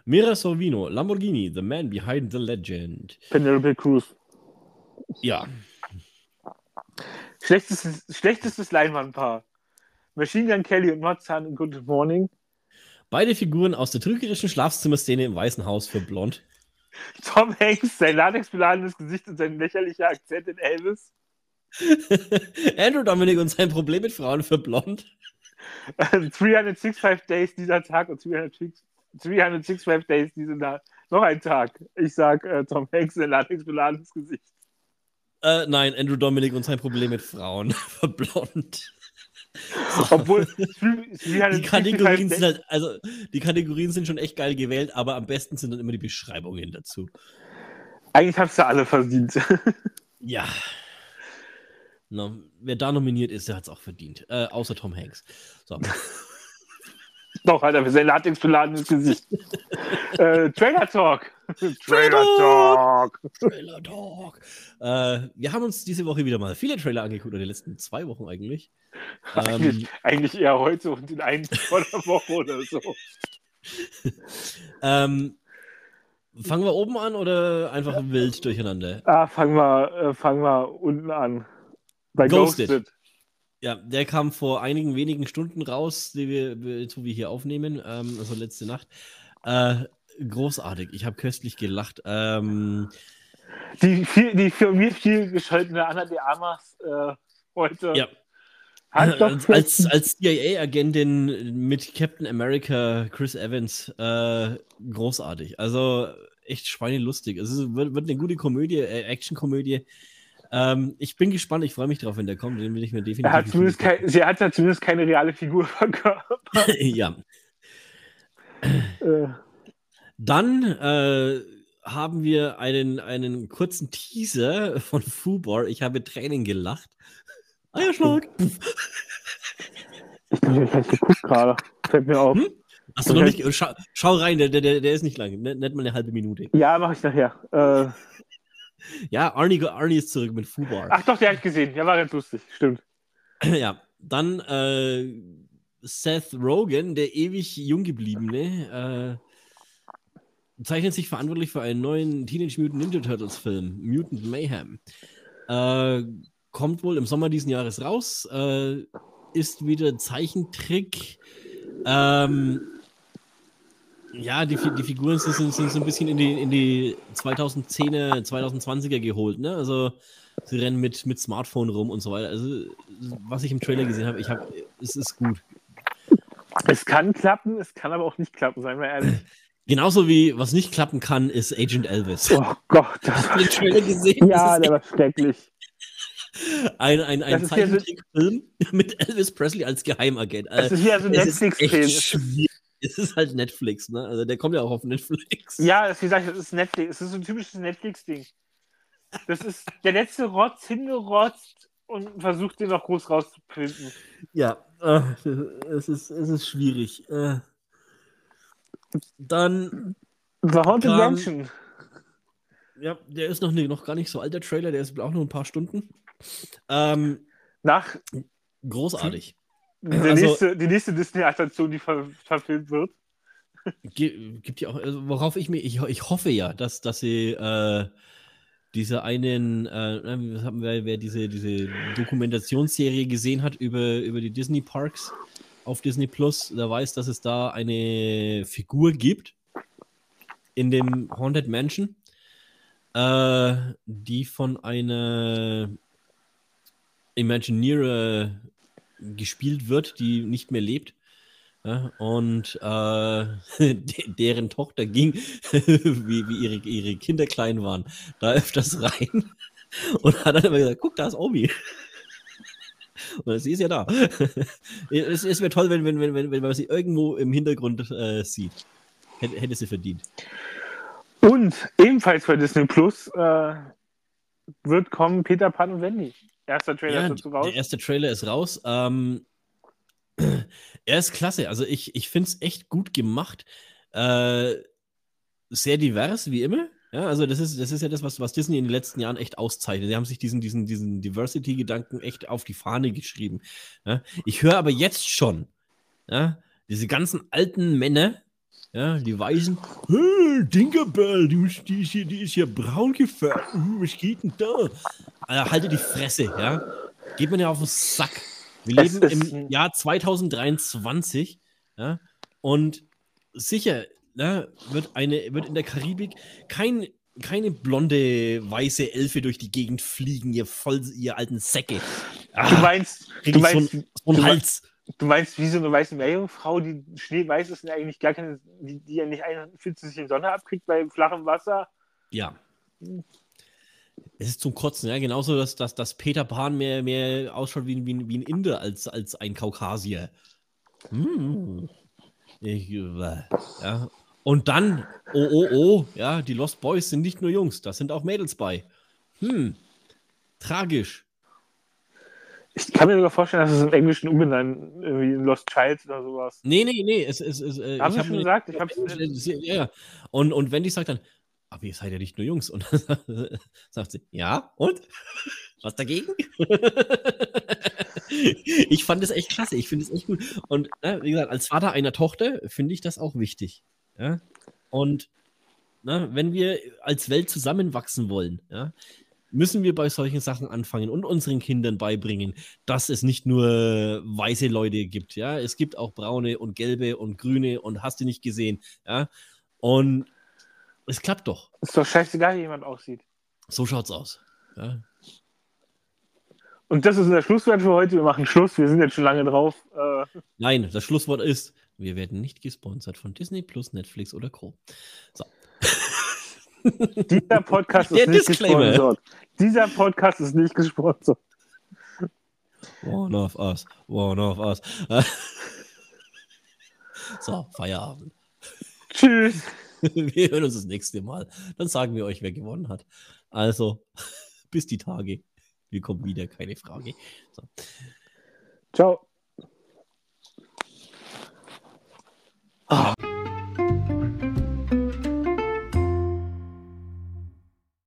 Mira Sorvino, Lamborghini, The Man Behind the Legend. Penelope Cruz. Ja, Schlechtestes, schlechtestes Leinwandpaar. Machine Gun Kelly und Mozan in Good Morning. Beide Figuren aus der trügerischen Schlafzimmerszene im Weißen Haus für Blond. Tom Hanks, sein latexbeladenes Gesicht und sein lächerlicher Akzent in Elvis. Andrew Dominic und sein Problem mit Frauen für Blond. 365 Days dieser Tag und 306 365 Days diese Nacht. Noch ein Tag. Ich sag äh, Tom Hanks, sein latexbeladenes Gesicht. Äh, nein, Andrew Dominic und sein Problem mit Frauen für Blond. Obwohl Die Kategorien sind halt, also die Kategorien sind schon echt geil gewählt, aber am besten sind dann immer die Beschreibungen dazu. Eigentlich hab's ja alle verdient. Ja. Na, wer da nominiert ist, der hat es auch verdient. Äh, außer Tom Hanks. So. Doch, Alter, für sein latexbeladenes Gesicht. äh, Trailer Talk. Trailer Talk. Trailer Talk. Äh, wir haben uns diese Woche wieder mal viele Trailer angeguckt, oder die letzten zwei Wochen eigentlich. Ähm, Eigentlich, eigentlich eher heute und in einer vor der Woche oder so. ähm, fangen wir oben an oder einfach wild durcheinander? Ah, fangen wir, äh, fangen wir unten an. Bei Ghosted. Ghosted. Ja, der kam vor einigen wenigen Stunden raus, die wir, wo wir hier aufnehmen, ähm, also letzte Nacht. Äh, großartig. Ich habe köstlich gelacht. Ähm, Die, viel, die für mich viel gescholtene Anna de Armas äh, heute. ja, Hat doch als, als, als CIA-Agentin mit Captain America Chris Evans äh, großartig. Also echt schweinelustig. Es ist, wird, wird eine gute Komödie, äh, Actionkomödie. Ähm, ich bin gespannt, ich freue mich drauf, wenn der kommt. Den will ich mir definitiv. hat kein, sie hat ja zumindest keine reale Figur verkörpert. ja. Äh, Dann äh, haben wir einen, einen kurzen Teaser von Fubar. Ich habe Tränen gelacht. Eierschlag. ich glaube, ich habe geguckt gerade. Fällt mir auf. Hm? Hast du noch nicht? Schau, schau rein, der, der, der ist nicht lang. Nicht, nicht mal eine halbe Minute. Ja, mache ich nachher. Äh, Ja, Arnie, Arnie ist zurück mit Fubar. ach doch, der habe ich gesehen. Der war ganz lustig. Stimmt. Ja, dann äh, Seth Rogen, der ewig jung gebliebene, äh, zeichnet sich verantwortlich für einen neuen Teenage Mutant Ninja Turtles Film, Mutant Mayhem. Äh, kommt wohl im Sommer diesen Jahres raus, äh, ist wieder Zeichentrick. Ähm, ja, die, die Figuren sind, sind, sind so ein bisschen in die, in die 2010er, 2020er geholt, ne? Also sie rennen mit, mit Smartphone rum und so weiter. Also, was ich im Trailer gesehen habe, ich habe, es ist gut. Es kann klappen, es kann aber auch nicht klappen, seien wir ehrlich. Genauso wie was nicht klappen kann, ist Agent Elvis. Oh Gott, das du den Trailer gesehen? ja, der war schrecklich. ein, ein, ein Zeichentrickfilm mit Elvis Presley als Geheimagent. Das ist ja so ein Netflix-Film. Es ist halt Netflix, ne? Also der kommt ja auch auf Netflix. Ja, wie gesagt, das ist Netflix. Es ist so ein typisches Netflix-Ding. Das ist der letzte Rotz hingerotzt und versucht den noch groß rauszufinden. Ja, äh, es, ist, es ist schwierig. Äh, dann, The Haunted Kam- Mansion. ja, der ist noch, ne, noch gar nicht so alt, der Trailer, der ist auch nur ein paar Stunden. Ähm, Nach großartig. Also- nächste, die nächste Disney-Attraktion, die ver verfilmt wird. Gibt ja auch, also worauf ich mir, ich, ich hoffe ja, dass, dass sie äh, diese einen, äh, was haben wir, wer diese, diese Dokumentationsserie gesehen hat über, über die Disney Parks auf Disney Plus, der weiß, dass es da eine Figur gibt in dem Haunted Mansion, äh, die von einer Imagineer gespielt wird, die nicht mehr lebt. Ja, und äh, de deren Tochter ging, wie, wie ihre, ihre Kinder klein waren, da öfters rein und hat dann immer gesagt, guck, da ist Omi. Und sie ist ja da. es es wäre toll, wenn, wenn, wenn, wenn, wenn man sie irgendwo im Hintergrund äh, sieht. Hätte, hätte sie verdient. Und ebenfalls bei Disney Plus äh, wird kommen Peter Pan und Wendy. Erster Trailer Ja, dazu raus. der erste Trailer ist raus. Ähm, er ist klasse. Also ich, ich finde es echt gut gemacht. Äh, sehr divers, wie immer. Ja, also das ist, das ist ja das, was, was Disney in den letzten Jahren echt auszeichnet. Sie haben sich diesen, diesen, diesen Diversity-Gedanken echt auf die Fahne geschrieben. Ja, ich höre aber jetzt schon, ja, diese ganzen alten Männer, ja, die Weißen, hey, Dinkerbell, die, ist- die, ist hier, die ist hier braun gefärbt. Hm, Was geht denn da? Alter, halte die Fresse, ja. Geht mir ja auf den Sack. Wir leben im Jahr 2023, ja, und sicher ne, wird, eine, wird in der Karibik kein, keine blonde, weiße Elfe durch die Gegend fliegen, ihr voll, ihr alten Säcke. Du Ah, meinst, krieg du ich so, meinst, einen- so einen du meinst- Hals. Du meinst, wie so eine weiße Meerjungfrau, die schneeweiß ist und eigentlich gar keine, die, die ja nicht 41 in Sonne abkriegt bei flachem Wasser. Ja. Es ist zum Kotzen, ja. Genauso, dass, dass, dass Peter Pan mehr, mehr ausschaut wie, wie, wie ein Inder als, als ein Kaukasier. Hm. Ich, äh, ja. Und dann, oh, oh, oh, ja, die Lost Boys sind nicht nur Jungs, da sind auch Mädels bei. Hm. Tragisch. Ich kann mir sogar vorstellen, dass es im Englischen umbenennen, irgendwie in Lost Child oder sowas. Nee, nee, nee. Es, es, es, äh, Haben ich schon gesagt? Ich hab's, Ja, ja. Und, und Wendy sagt dann, aber ihr seid ja nicht nur Jungs. Und dann sagt sie, ja, und? Was dagegen? ich fand es echt klasse. Ich finde es echt gut. Und ne, wie gesagt, als Vater einer Tochter finde ich das auch wichtig. Ja? Und ne, wenn wir als Welt zusammenwachsen wollen, ja, müssen wir bei solchen Sachen anfangen und unseren Kindern beibringen, dass es nicht nur weiße Leute gibt. Ja, es gibt auch braune und gelbe und grüne und hast du nicht gesehen. Ja, und es klappt doch. ist doch scheißegal, wie jemand aussieht. So schaut's aus. Ja. Und das ist unser Schlusswort für heute. Wir machen Schluss. Wir sind jetzt schon lange drauf. Äh, Nein, das Schlusswort ist, wir werden nicht gesponsert von Disney Plus, Netflix oder Co. So. dieser Podcast Der ist nicht Disclaimer. gesponsert. Dieser Podcast ist nicht gesponsert. One of us, one of us. So, Feierabend. Tschüss. Wir hören uns das nächste Mal. Dann sagen wir euch, wer gewonnen hat. Also, bis die Tage. Wir kommen wieder, keine Frage. So. Ciao. Ah.